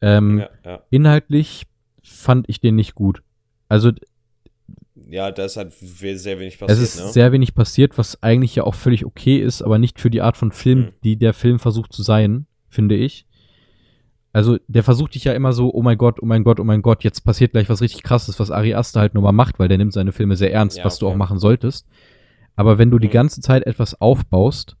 Ähm, Ja, ja. Inhaltlich fand ich den nicht gut. Also ja, da ist halt sehr wenig es passiert, ist ne? sehr wenig passiert, was eigentlich ja auch völlig okay ist, aber nicht für die Art von Film, Mhm. die der Film versucht zu sein, finde ich. Also der versucht dich ja immer so, oh mein Gott, oh mein Gott, oh mein Gott, jetzt passiert gleich was richtig krasses, was Ari Aster halt nur mal macht, weil der nimmt seine Filme sehr ernst, Ja, was du auch machen solltest. Aber wenn du die Mhm. ganze Zeit etwas aufbaust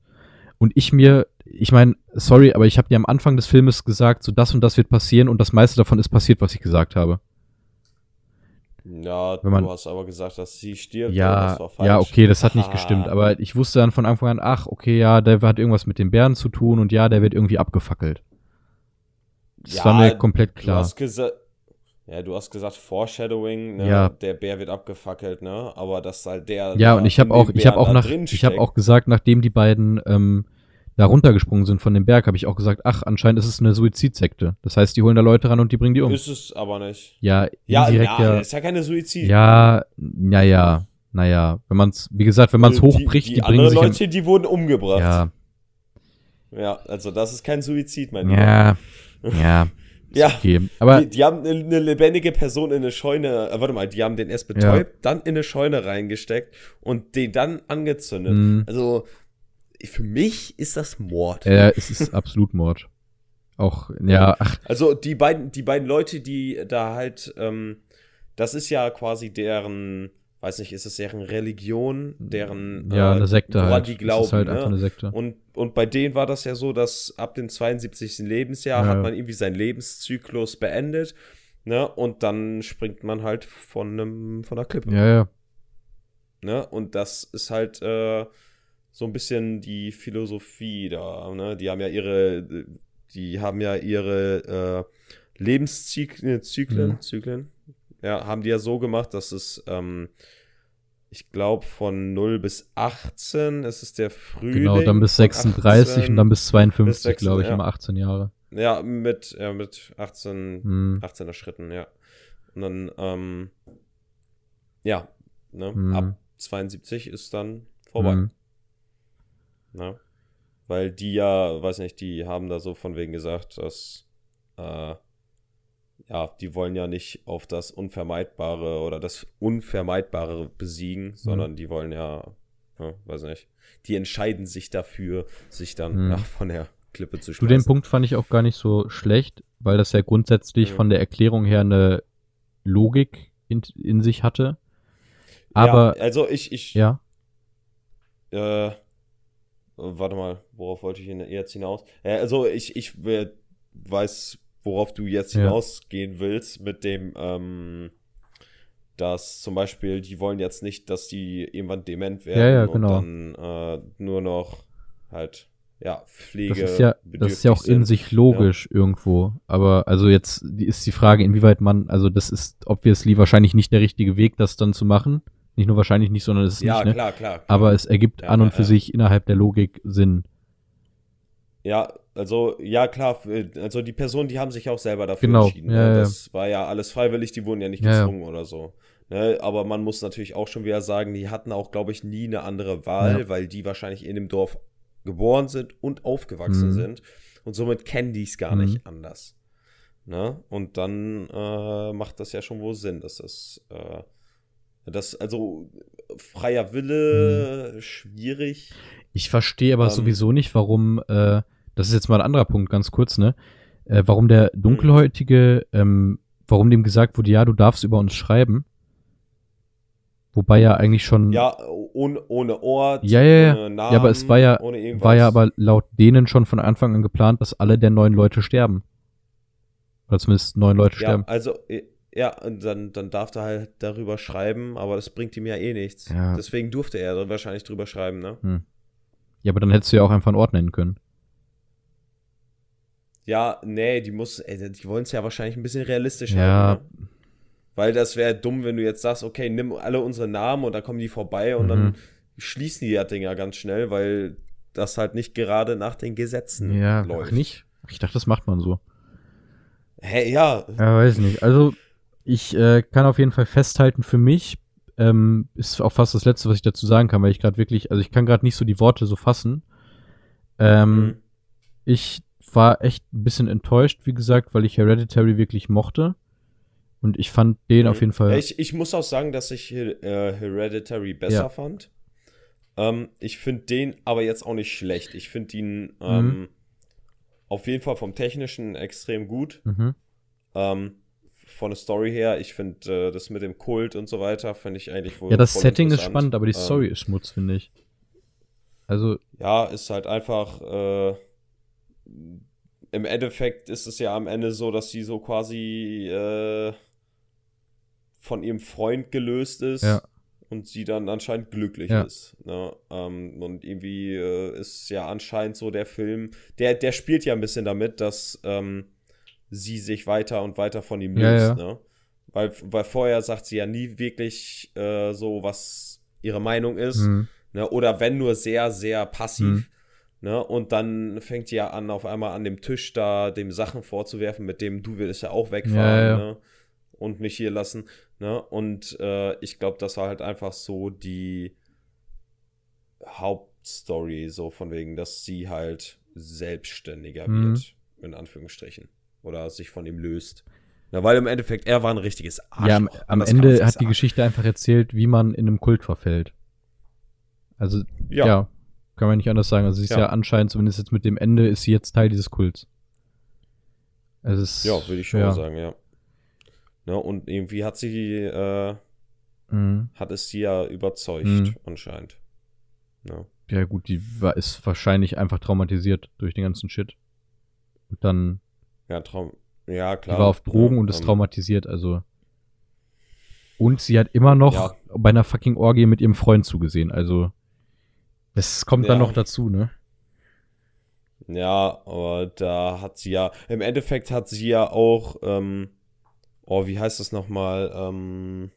und ich mir, ich meine, sorry, aber ich habe dir am Anfang des Filmes gesagt, so das und das wird passieren und das meiste davon ist passiert, was ich gesagt habe. Ja, Wenn man- du hast aber gesagt, dass sie stirbt. Ja, das war falsch. ja, okay, das hat nicht gestimmt, aber ich wusste dann von Anfang an, ach, okay, ja, der hat irgendwas mit den Bären zu tun und ja, der wird irgendwie abgefackelt. Das Ja, war mir komplett Du klar. hast gesagt, ja, du hast gesagt Foreshadowing, ne? Ja. der Bär wird abgefackelt, ne? Aber das halt der. Ja, und ich habe auch, ich habe auch nach, ich habe auch gesagt, nachdem die beiden ähm, da runtergesprungen sind von dem Berg, habe ich auch gesagt, ach, anscheinend ist es eine Suizidsekte. Das heißt, die holen da Leute ran und die bringen die um. Ist es aber nicht. ja, Ja, ja, ja. ist ja keine Suizid. Ja, naja, naja, wenn man's, wie gesagt, wenn man's Äh, hochbricht, die, die, die bringen sich Leute, die wurden umgebracht. ja, Ja, also das ist kein Suizid, mein Lieber. ja, ja, Ja. okay. Aber die, die haben eine, lebendige Person in eine Scheune, äh, warte mal, die haben den erst betäubt, dann in eine Scheune reingesteckt und den dann angezündet. mh, Also für mich ist das Mord. äh, es ist absolut Mord. Auch, ja, ach, Also die beiden, die beiden Leute, die da halt, ähm, das ist ja quasi deren, weiß nicht, ist es deren Religion, deren ja, äh, eine Sekte woran halt. die glauben. ist halt ne? einfach eine Sekte. Und, und bei denen war das ja so, dass ab dem 72. Lebensjahr Ja. hat man irgendwie seinen Lebenszyklus beendet. Ne? Und dann springt man halt von einem, von einer Klippe. Ja, ja. Ne? Und das ist halt äh, so ein bisschen die Philosophie da. Ne? Die haben ja ihre, die haben ja ihre äh, Lebenszyklen, Zyklen, Mhm. Zyklen, ja, haben die ja so gemacht, dass es, ähm, ich glaube, von 0 bis 18 ist es der Frühling. Genau, dann bis von 36 und 18 dann bis 52, bis 16, glaube ich, ja. immer 18 Jahre. Ja, mit, ja, mit 18, Hm. 18er Schritten, ja. Und dann, ähm, ja, ne, Mhm. ab 72 ist dann vorbei. Hm. Ne? Weil die ja, weiß nicht, die haben da so von wegen gesagt, dass, äh, ja, die wollen ja nicht auf das Unvermeidbare oder das Unvermeidbare besiegen, sondern die wollen ja, ja, weiß nicht, die entscheiden sich dafür, sich dann Mhm. ja, von der Klippe zu Du, den schmeißen. Punkt fand ich auch gar nicht so schlecht, weil das ja grundsätzlich Ja. von der Erklärung her eine Logik in, in sich hatte. Aber, ja, also ich, ich, ja, äh, warte mal, worauf wollte ich jetzt hinaus? Ja, also ich, ich äh, weiß, worauf du jetzt Ja. hinausgehen willst mit dem, ähm, dass zum Beispiel, die wollen jetzt nicht, dass die irgendwann dement werden Ja, ja, genau. und dann äh, nur noch halt, ja, Pflege. Das ist ja, das ist ja auch bedürftig in sind. sich logisch irgendwo. Aber also jetzt ist die Frage, inwieweit man, also das ist obviously wahrscheinlich nicht der richtige Weg, das dann zu machen. Nicht nur wahrscheinlich nicht, sondern es ist Ja, nicht, ne? klar, klar, klar. Aber es ergibt Ja, an und ja, für ja. sich innerhalb der Logik Sinn. Ja, also, ja, klar, f- also die Personen, die haben sich auch selber dafür Genau, entschieden. ja, ne? ja. Das war ja alles freiwillig, die wurden ja nicht Ja, ja. gezwungen oder so. Ne? Aber man muss natürlich auch schon wieder sagen, die hatten auch, glaube ich, nie eine andere Wahl, Ja. weil die wahrscheinlich in dem Dorf geboren sind und aufgewachsen Mhm. sind. Und somit kennen die es gar Mhm. nicht anders. Ne? Und dann äh, macht das ja schon wohl Sinn, dass das, äh, das, also freier Wille, Mhm. schwierig. Ich verstehe aber Ähm. sowieso nicht, warum, äh, das ist jetzt mal ein anderer Punkt, ganz kurz, ne? Äh, warum der Dunkelhäutige, ähm, warum dem gesagt wurde, ja, du darfst über uns schreiben. Wobei ja eigentlich schon, Ja, ohne, ohne Ort, Ja, ja, ja. ohne Namen, Ja, aber es war ja- war ja aber laut denen schon von Anfang an geplant, dass alle der neun Leute sterben. Oder zumindest neun Leute Ja, sterben. also, äh, ja, und dann, dann darf er halt darüber schreiben, aber das bringt ihm ja eh nichts. Ja. Deswegen durfte er dann wahrscheinlich drüber schreiben, ne? Hm. Ja, aber dann hättest du ja auch einfach einen Ort nennen können. Ja, nee, die muss, ey, die wollen es ja wahrscheinlich ein bisschen realistisch Ja. ne? Weil das wäre dumm, wenn du jetzt sagst, okay, nimm alle unsere Namen und dann kommen die vorbei und Mhm. dann schließen die ja Dinger ganz schnell, weil das halt nicht gerade nach den Gesetzen Ja, läuft. ach nicht. Ich dachte, das macht man so. Hä, ja, Ja, weiß nicht. Also, ich äh, kann auf jeden Fall festhalten, für mich ähm, ist auch fast das Letzte, was ich dazu sagen kann, weil ich gerade wirklich, also ich kann gerade nicht so die Worte so fassen. Ähm, Mhm. Ich war echt ein bisschen enttäuscht, wie gesagt, weil ich Hereditary wirklich mochte. Und ich fand den auf jeden Fall. Ich, ich muss auch sagen, dass ich äh, Hereditary besser Ja. fand. Ähm, ich finde den aber jetzt auch nicht schlecht. Ich finde ihn ähm, Mhm. auf jeden Fall vom Technischen extrem gut. Mhm. Von der Story her, ich finde äh, das mit dem Kult und so weiter, finde ich eigentlich wohl Ja, das Setting ist spannend, aber die Ähm, Story ist Schmutz, finde ich. Also, Ja, ist halt einfach. Äh, Im Endeffekt ist es ja am Ende so, dass sie so quasi äh, von ihrem Freund gelöst ist Ja. und sie dann anscheinend glücklich Ja. ist. Ne? Ähm, und irgendwie äh, ist ja anscheinend so der Film, der, der spielt ja ein bisschen damit, dass ähm, sie sich weiter und weiter von ihm Ja, löst. ja. Ne? Weil, weil vorher sagt sie ja nie wirklich äh, so, was ihre Meinung ist. mh, Ne? Oder wenn nur sehr, sehr passiv. Mhm. Ne? Und dann fängt die ja an, auf einmal an dem Tisch da dem Sachen vorzuwerfen, mit dem du willst ja auch wegfahren Ja, ja. Ne? und mich hier lassen. Ne? Und äh, ich glaube, das war halt einfach so die Hauptstory, so von wegen, dass sie halt selbstständiger Mhm. wird, in Anführungsstrichen. Oder sich von ihm löst. Na, weil im Endeffekt, er war ein richtiges Arschloch. ja, am, am Ende hat die sagen. Geschichte einfach erzählt, wie man in einem Kult verfällt. Also, ja, Ja. kann man nicht anders sagen. Also, sie ist ja. Ja. anscheinend, zumindest jetzt mit dem Ende, ist sie jetzt Teil dieses Kults. Also, es ist, Ja, würde ich schon ja. sagen, ja. Ne, und irgendwie hat sie, äh, Mhm. hat es sie ja überzeugt, Mhm. anscheinend. Ne? Ja, gut, die war, ist wahrscheinlich einfach traumatisiert durch den ganzen Shit. Und dann, Ja, Traum. Ja, die klar. war auf Drogen Ja, und ist ähm, traumatisiert, also. Und sie hat immer noch Ja. bei einer fucking Orgie mit ihrem Freund zugesehen, also. Das kommt dann Ja. noch dazu, ne? Ja, aber da hat sie ja, im Endeffekt hat sie ja auch, ähm, oh, wie heißt das nochmal, ähm,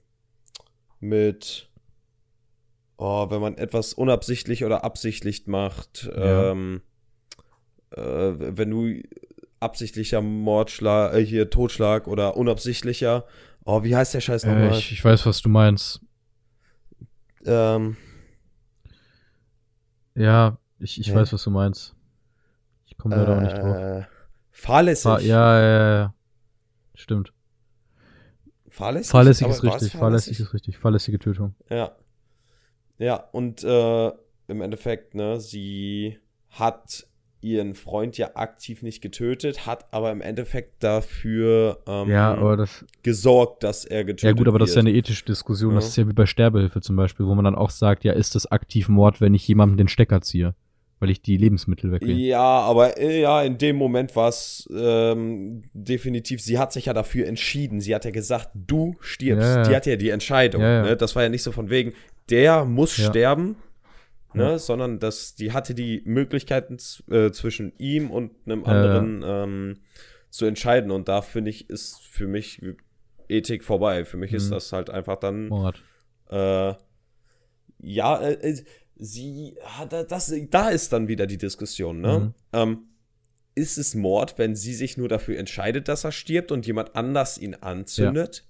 mit, oh, wenn man etwas unabsichtlich oder absichtlich macht, Ja. ähm, äh, wenn du absichtlicher Mordschlag, äh, hier Totschlag oder unabsichtlicher, oh, wie heißt der Scheiß Äh, nochmal? ich, ich weiß, was du meinst. ähm, Ja, ich, ich Hä? weiß, was du meinst. Ich komme leider auch nicht drauf. äh, fahrlässig. Fa ja, ja, ja, ja. Stimmt. Fahrlässig? Fahrlässig ist richtig, fahrlässig ist richtig. Fahrlässige Tötung. Ja. Ja, und äh, im Endeffekt, ne, sie hat ihren Freund ja aktiv nicht getötet, hat aber im Endeffekt dafür ähm, Ja, das. gesorgt, dass er getötet Ja, gut, aber das ist ja wird. eine ethische Diskussion. Das Ja. ist ja wie bei Sterbehilfe zum Beispiel, wo man dann auch sagt, ja, ist das aktiv Mord, wenn ich jemandem den Stecker ziehe? weil ich die Lebensmittel wegnehme. Ja, aber äh, ja, in dem Moment war es ähm, definitiv, sie hat sich ja dafür entschieden. Sie hat ja gesagt, du stirbst. Ja. Die hat ja die Entscheidung. Ne? Das war ja nicht so von wegen, der muss sterben, ne? Ja. sondern das, die hatte die Möglichkeiten äh, zwischen ihm und einem Ja, ja. anderen ähm, zu entscheiden. Und da finde ich, ist für mich Ethik vorbei. Für mich ist Mhm. das halt einfach dann Mord. äh, ja, äh, äh, sie hat da- das, da ist dann wieder die Diskussion, ne? Mhm. Ähm, ist es Mord, wenn sie sich nur dafür entscheidet, dass er stirbt und jemand anders ihn anzündet?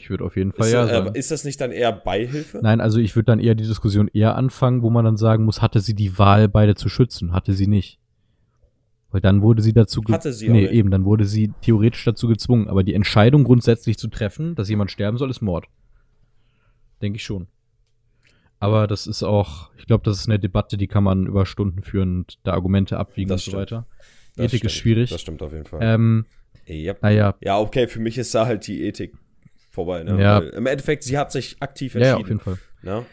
Ich würde auf jeden Fall Ist, ja äh, sagen. ist das nicht dann eher Beihilfe? Nein, also ich würde dann eher die Diskussion eher anfangen, wo man dann sagen muss, hatte sie die Wahl, beide zu schützen? Hatte sie nicht. Weil dann wurde sie dazu Hatte sie Nee, eben, dann wurde sie theoretisch dazu gezwungen. Aber die Entscheidung grundsätzlich zu treffen, dass jemand sterben soll, ist Mord. Denke ich schon. Aber das ist auch, ich glaube, das ist eine Debatte, die kann man über Stunden führen und da Argumente abwiegen Das und so stimmt. weiter. Das Ethik stimmt. ist schwierig. Das stimmt auf jeden Fall. Ähm, ja. naja, ja, okay, für mich ist da halt die Ethik vorbei. Ne? Ja. Im Endeffekt, sie hat sich aktiv ja, ja, entschieden. auf jeden Fall. Ne?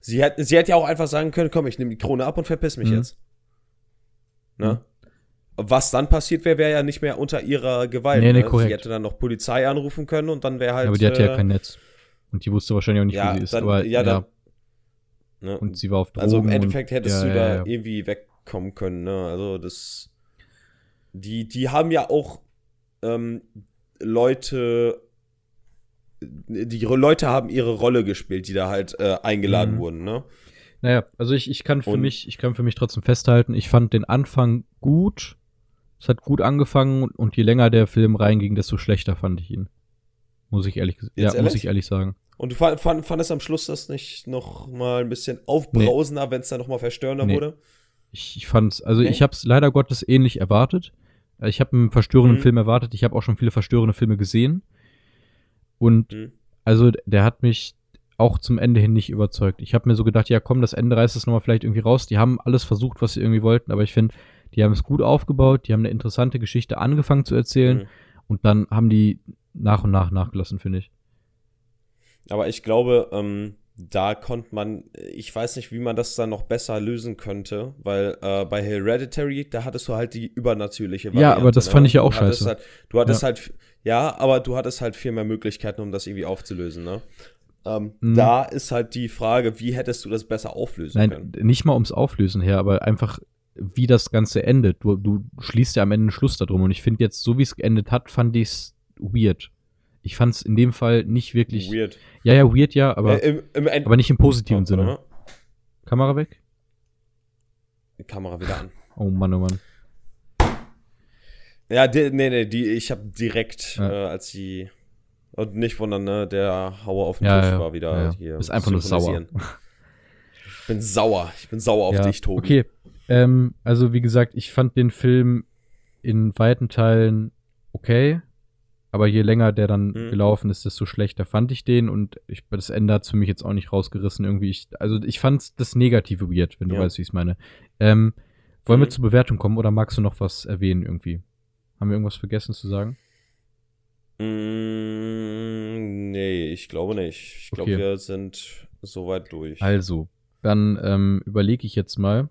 Sie, hätte, sie hätte ja auch einfach sagen können, komm, ich nehme die Krone ab und verpiss mich Mhm. jetzt. Ne? Was dann passiert wäre, wäre ja nicht mehr unter ihrer Gewalt. Nee, nee, ne? korrekt. Sie hätte dann noch Polizei anrufen können und dann wäre halt. aber die hatte ja äh, kein Netz. Und die wusste wahrscheinlich auch nicht, ja, wo sie ist. dann, aber ja, dann, ne? Und sie war auf Drogen. Also im Endeffekt und, hättest ja, du ja, da ja. irgendwie wegkommen können. Ne? Also das. Die, die haben ja auch ähm, Leute. Die Leute haben ihre Rolle gespielt, die da halt äh, eingeladen Mhm. wurden. Ne? Naja, also ich, ich kann für Und- mich, ich kann für mich trotzdem festhalten, ich fand den Anfang gut. Es hat gut angefangen und, und je länger der Film reinging, desto schlechter fand ich ihn. Muss ich ehrlich, ja, muss ehrlich? ich ehrlich sagen. Und du fand, fand, fandest am Schluss das nicht noch mal ein bisschen aufbrausender, wenn es dann noch mal verstörender Nee. wurde? Ich, ich fand's, also Nee? ich hab's leider Gottes ähnlich erwartet. Ich habe einen verstörenden Mhm. Film erwartet. Ich habe auch schon viele verstörende Filme gesehen. Und Mhm. also der hat mich auch zum Ende hin nicht überzeugt. Ich habe mir so gedacht, ja komm, das Ende reißt es nochmal vielleicht irgendwie raus. Die haben alles versucht, was sie irgendwie wollten, aber ich finde, die haben es gut aufgebaut, die haben eine interessante Geschichte angefangen zu erzählen Mhm. und dann haben die nach und nach nachgelassen, finde ich. Aber ich glaube, ähm, da konnte man, ich weiß nicht, wie man das dann noch besser lösen könnte, weil äh, bei Hereditary, da hattest du halt die übernatürliche Ja, Variante. aber das ne? fand ich ja auch Du scheiße. Halt, du hattest halt, ja, aber du hattest halt viel mehr Möglichkeiten, um das irgendwie aufzulösen, ne? Ähm, Mhm. Da ist halt die Frage, wie hättest du das besser auflösen Nein, können? nicht mal ums Auflösen her, aber einfach, wie das Ganze endet. Du, du schließt ja am Ende einen Schluss darum. Und ich finde jetzt, so wie es geendet hat, fand ich es weird. Ich fand es in dem Fall nicht wirklich. Weird. Ja, ja, weird, ja, aber, äh, im, im aber nicht im positiven Oh, Sinne. warte Kamera weg? Kamera wieder an. Oh Mann, oh Mann. Ja, die, nee, nee, die, ich habe direkt, Ja. äh, als sie. Und nicht wundern, ne? Der Hauer auf dem Ja, Tisch ja, war wieder hier. Ist einfach nur sauer. Ich bin sauer. Ich bin sauer auf dich, Tobi. Okay, ähm, also wie gesagt, ich fand den Film in weiten Teilen okay, aber je länger der dann Mhm. gelaufen ist, desto schlechter fand ich den und ich, das Ende hat für mich jetzt auch nicht rausgerissen irgendwie. Ich, also ich fand das Negative weird, wenn du Ja. weißt, wie ich es meine. Ähm, wollen wir Mhm. zur Bewertung kommen oder magst du noch was erwähnen irgendwie? Haben wir irgendwas vergessen zu sagen? Mm, nee, ich glaube nicht. Ich glaube, Okay. wir sind soweit durch. Also, dann ähm, überlege ich jetzt mal.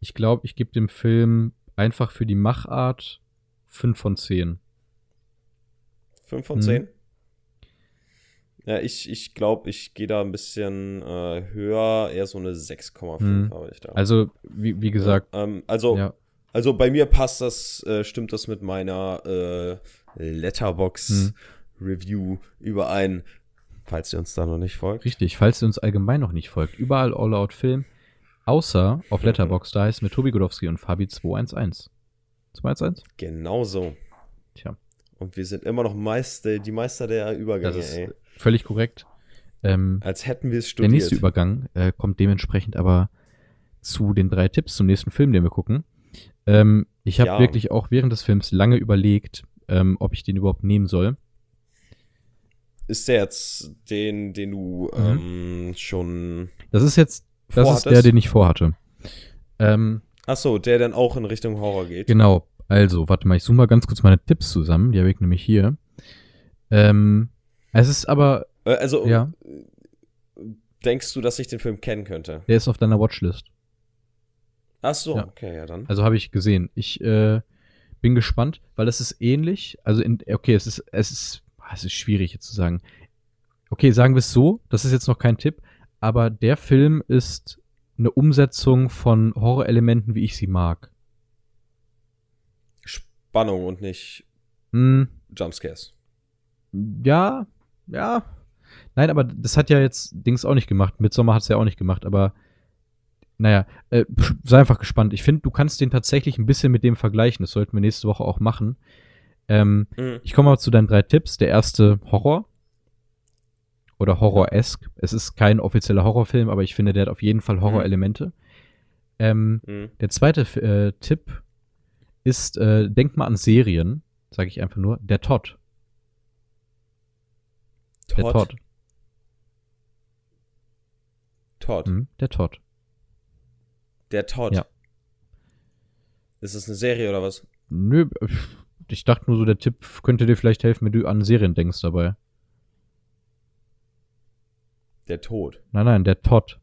Ich glaube, ich gebe dem Film einfach für die Machart 5 von 10. 5 von Mhm. 10? Ja, ich, ich glaube, ich gehe da ein bisschen äh, höher, eher so eine 6,5 Mhm. habe ich da. Also, wie, wie gesagt, Ja, ähm, also, ja. also bei mir passt das, äh, stimmt das mit meiner äh, Letterbox Mhm. Review überein, falls ihr uns da noch nicht folgt. Richtig, falls ihr uns allgemein noch nicht folgt, überall All Out Film, außer auf Mhm. Letterboxd, da ist mit Tobi Godowski und Fabi 211. 211? Genau so. Tja, Und wir sind immer noch Meister, die Meister der Übergänge, das ist ey. völlig korrekt. Ähm, Als hätten wir es der studiert. nächste Übergang äh, kommt dementsprechend aber zu den drei Tipps zum nächsten Film, den wir gucken. Ähm, ich habe Ja. wirklich auch während des Films lange überlegt, ähm, ob ich den überhaupt nehmen soll. Ist der jetzt den, den du ähm, schon. Das ist jetzt, das ist der, den ich vorhatte. Ähm, Achso, der dann auch in Richtung Horror geht. Genau. Also, warte mal, ich zoome mal ganz kurz meine Tipps zusammen. Die habe ich nämlich hier. Ähm, es ist aber, Äh, Also, ja, denkst du, dass ich den Film kennen könnte? der ist auf deiner Watchlist. Ach so, Ja. okay, ja dann. Also habe ich gesehen. Ich äh, bin gespannt, weil es ist ähnlich. Also in, okay, es ist es ist ah, es ist schwierig jetzt zu sagen. Okay, sagen wir es so. Das ist jetzt noch kein Tipp, aber der Film ist eine Umsetzung von Horrorelementen, wie ich sie mag. Spannung und nicht Hm, Jumpscares. ja, ja. Nein, aber das hat ja jetzt Dings auch nicht gemacht. Midsommar hat es ja auch nicht gemacht, aber naja, äh, sei einfach gespannt. Ich finde, du kannst den tatsächlich ein bisschen mit dem vergleichen. Das sollten wir nächste Woche auch machen. Ähm, Mhm. Ich komme mal zu deinen drei Tipps. Der erste Horror. Oder Horror-esque. Es ist kein offizieller Horrorfilm, aber ich finde, der hat auf jeden Fall Horrorelemente. Ähm, Mhm. der zweite äh, Tipp ist, äh, denk mal an Serien, sage ich einfach nur, der Todd. Der Todd. Todd. Mhm, der Todd. Der Todd. Ja. Ist das eine Serie oder was? Nö, ich dachte nur so, der Tipp könnte dir vielleicht helfen, wenn du an Serien denkst dabei. Der Tod. Nein, nein, der Todd.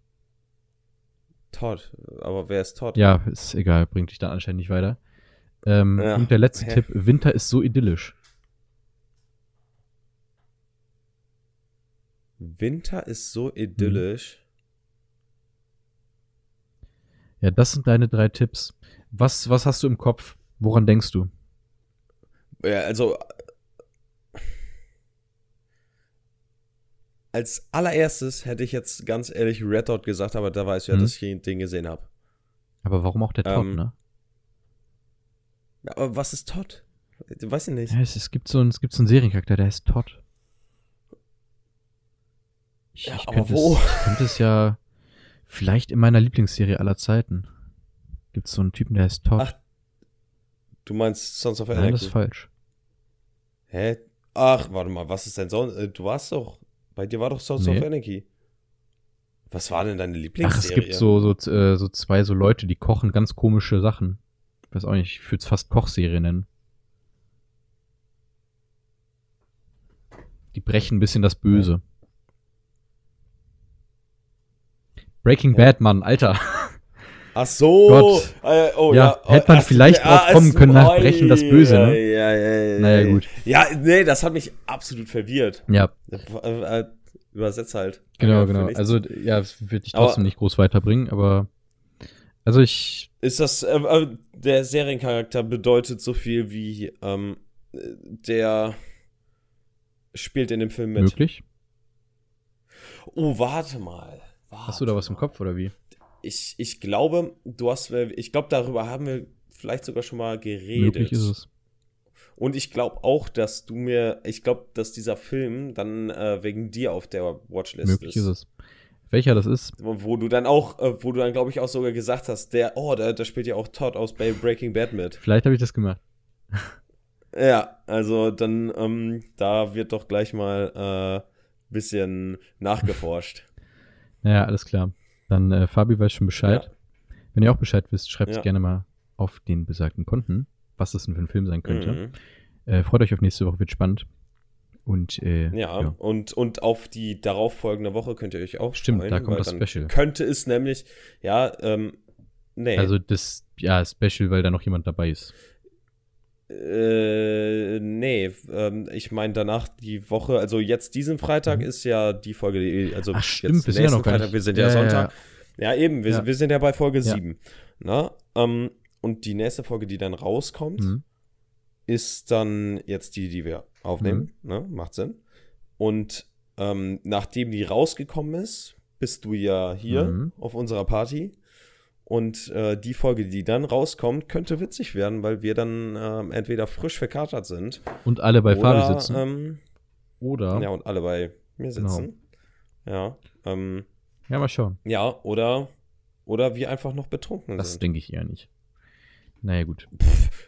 Todd. Aber wer ist Todd? Ja, ist egal, bringt dich dann anscheinend nicht weiter. Ähm, Ja. Und der letzte Hä? Tipp, Winter ist so idyllisch. Winter ist so idyllisch. Ja, das sind deine drei Tipps. Was, was hast du im Kopf? Woran denkst du? Ja, also. Als allererstes hätte ich jetzt ganz ehrlich Red Dot gesagt, aber da weißt du ja, Mhm. dass ich den gesehen habe. Aber warum auch der Todd, Ähm, ne? Aber was ist Todd? Weiß ich nicht. Ja, es, es, gibt so einen, es gibt so einen Seriencharakter, der heißt Todd. Ich, Ja, ich aber könnte, wo? Es, ich könnte es ja vielleicht in meiner Lieblingsserie aller Zeiten. Gibt es so einen Typen, der heißt Todd. Ach, Du meinst Sons of Nein, Anarchy? das ist falsch. Hä? Ach, warte mal, was ist denn so? äh, Du warst doch. Bei dir war doch Sons Nee. of Anarchy. Was war denn deine Ach, Lieblingsserie? es gibt so, so, äh, so zwei so Leute, die kochen ganz komische Sachen. Ich weiß auch nicht, ich würde es fast Kochserie nennen. Die brechen ein bisschen das Böse. Breaking Ja. Bad, Mann, Alter. Ach so. Gott. Äh, oh, Ja, ja. hätte man Ach, vielleicht ja, drauf kommen können nach Brechen das Böse, ne? Ja, ja, ja, Naja, ja. gut. Ja, nee, das hat mich absolut verwirrt. Ja, Äh, äh, Übersetzt halt. genau, für genau. Also, ja, es wird dich Aber- trotzdem nicht groß weiterbringen, aber. Also, ich. Ist das, äh, äh, der Seriencharakter bedeutet so viel wie, ähm, äh, der spielt in dem Film mit. Möglich? Oh, warte mal. Warte Hast du da was im. Kopf oder wie? Ich, ich glaube, du hast, äh, ich glaube, darüber haben wir vielleicht sogar schon mal geredet. Möglich ist es. Und ich glaube auch, dass du mir, ich glaube, dass dieser Film dann äh, wegen dir auf der Watchlist Möglich ist. ist es. Welcher das ist? Wo du dann auch, äh, wo du dann, glaube ich, auch sogar gesagt hast, der, oh, da, da spielt ja auch Todd aus Breaking Bad mit. Vielleicht habe ich das gemacht. Ja, also dann, ähm, da wird doch gleich mal äh, bisschen nachgeforscht. Naja, alles klar. Dann, äh, Fabi weiß schon Bescheid. Wenn ihr auch Bescheid wisst, schreibt es Ja. gerne mal auf den besagten Konten, was das denn für ein Film sein könnte. Mhm. Äh, freut euch auf nächste Woche, wird spannend. Und äh, Ja, Und, und auf die darauffolgende Woche könnt ihr euch auch Stimmt, freuen, da kommt das Special. Könnte es nämlich, ja, ähm, nee. Also das, ja, Special, weil da noch jemand dabei ist. Äh, nee, ähm, ich meine danach die Woche, also jetzt diesen Freitag Mhm. ist ja die Folge, die- also Ach, stimmt, jetzt wir sind ja nächsten noch gar Freitag, wir sind Ja, ja, ja, Sonntag. Ja, eben, wir, Ja. wir sind ja bei Folge Ja. 7. Na? Ähm, und die nächste Folge, die dann rauskommt, Mhm. ist dann jetzt die, die wir aufnehmen. Mhm. Ne? Macht Sinn. Und ähm, nachdem die rausgekommen ist, bist du ja hier Mhm. auf unserer Party. Und äh, die Folge, die dann rauskommt, könnte witzig werden, weil wir dann ähm, entweder frisch verkatert sind Und alle bei Fabi sitzen. Ähm, oder, ja, ja. und alle bei mir Genau. sitzen. Ja. Ähm, mal schauen. ja, oder, oder wir einfach noch betrunken Das sind. denke ich eher nicht. Naja, gut.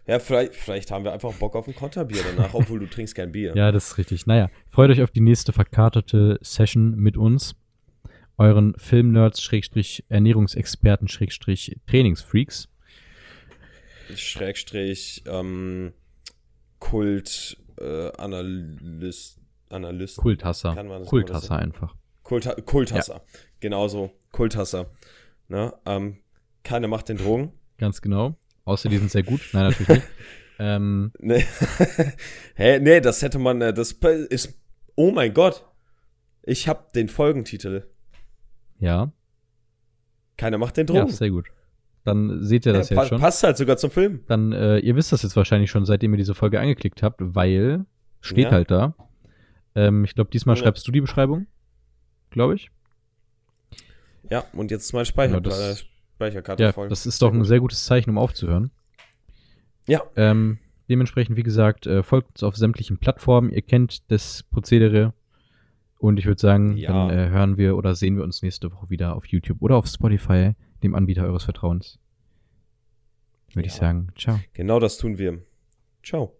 Ja, vielleicht, vielleicht haben wir einfach Bock auf ein Konterbier danach, obwohl du trinkst kein Bier. Ja, das ist richtig. Naja, freut euch auf die nächste verkartete Session mit uns. Euren Filmnerds, Schrägstrich, Ernährungsexperten, Schrägstrich, Trainingsfreaks. Schrägstrich, ähm, Kult, äh, Analyst, Analyst, Kulthasser. Kulthasser einfach. Kulta Kulthasser. Genauso, Kulthasser. Ne? Ähm, keine Macht den Drogen. Ganz genau. Außer die sind sehr gut. Nein, natürlich nicht. ähm, Nee. Hä, nee, das hätte man, äh, das ist, oh mein Gott. Ich hab den Folgentitel. ja, Keine Macht den ja, Drogen. sehr gut. Dann seht ihr das Ja, pa jetzt schon. Passt halt sogar zum Film. Dann, äh, ihr wisst das jetzt wahrscheinlich schon, seitdem ihr diese Folge angeklickt habt, weil steht Ja. halt da. Ähm, ich glaube, diesmal Ja. schreibst du die Beschreibung, glaube ich. Ja, und jetzt ist meine Speicher Ja, das- äh, Speicherkarte Ja, voll. das ist doch ein sehr gutes Zeichen, um aufzuhören. Ja. Ähm, dementsprechend, wie gesagt, äh, folgt uns auf sämtlichen Plattformen. Ihr kennt das Prozedere. Und ich würde sagen, Ja. dann äh, hören wir oder sehen wir uns nächste Woche wieder auf YouTube oder auf Spotify, dem Anbieter eures Vertrauens. Würde ich Ja. sagen, ciao. Genau das tun wir. Ciao.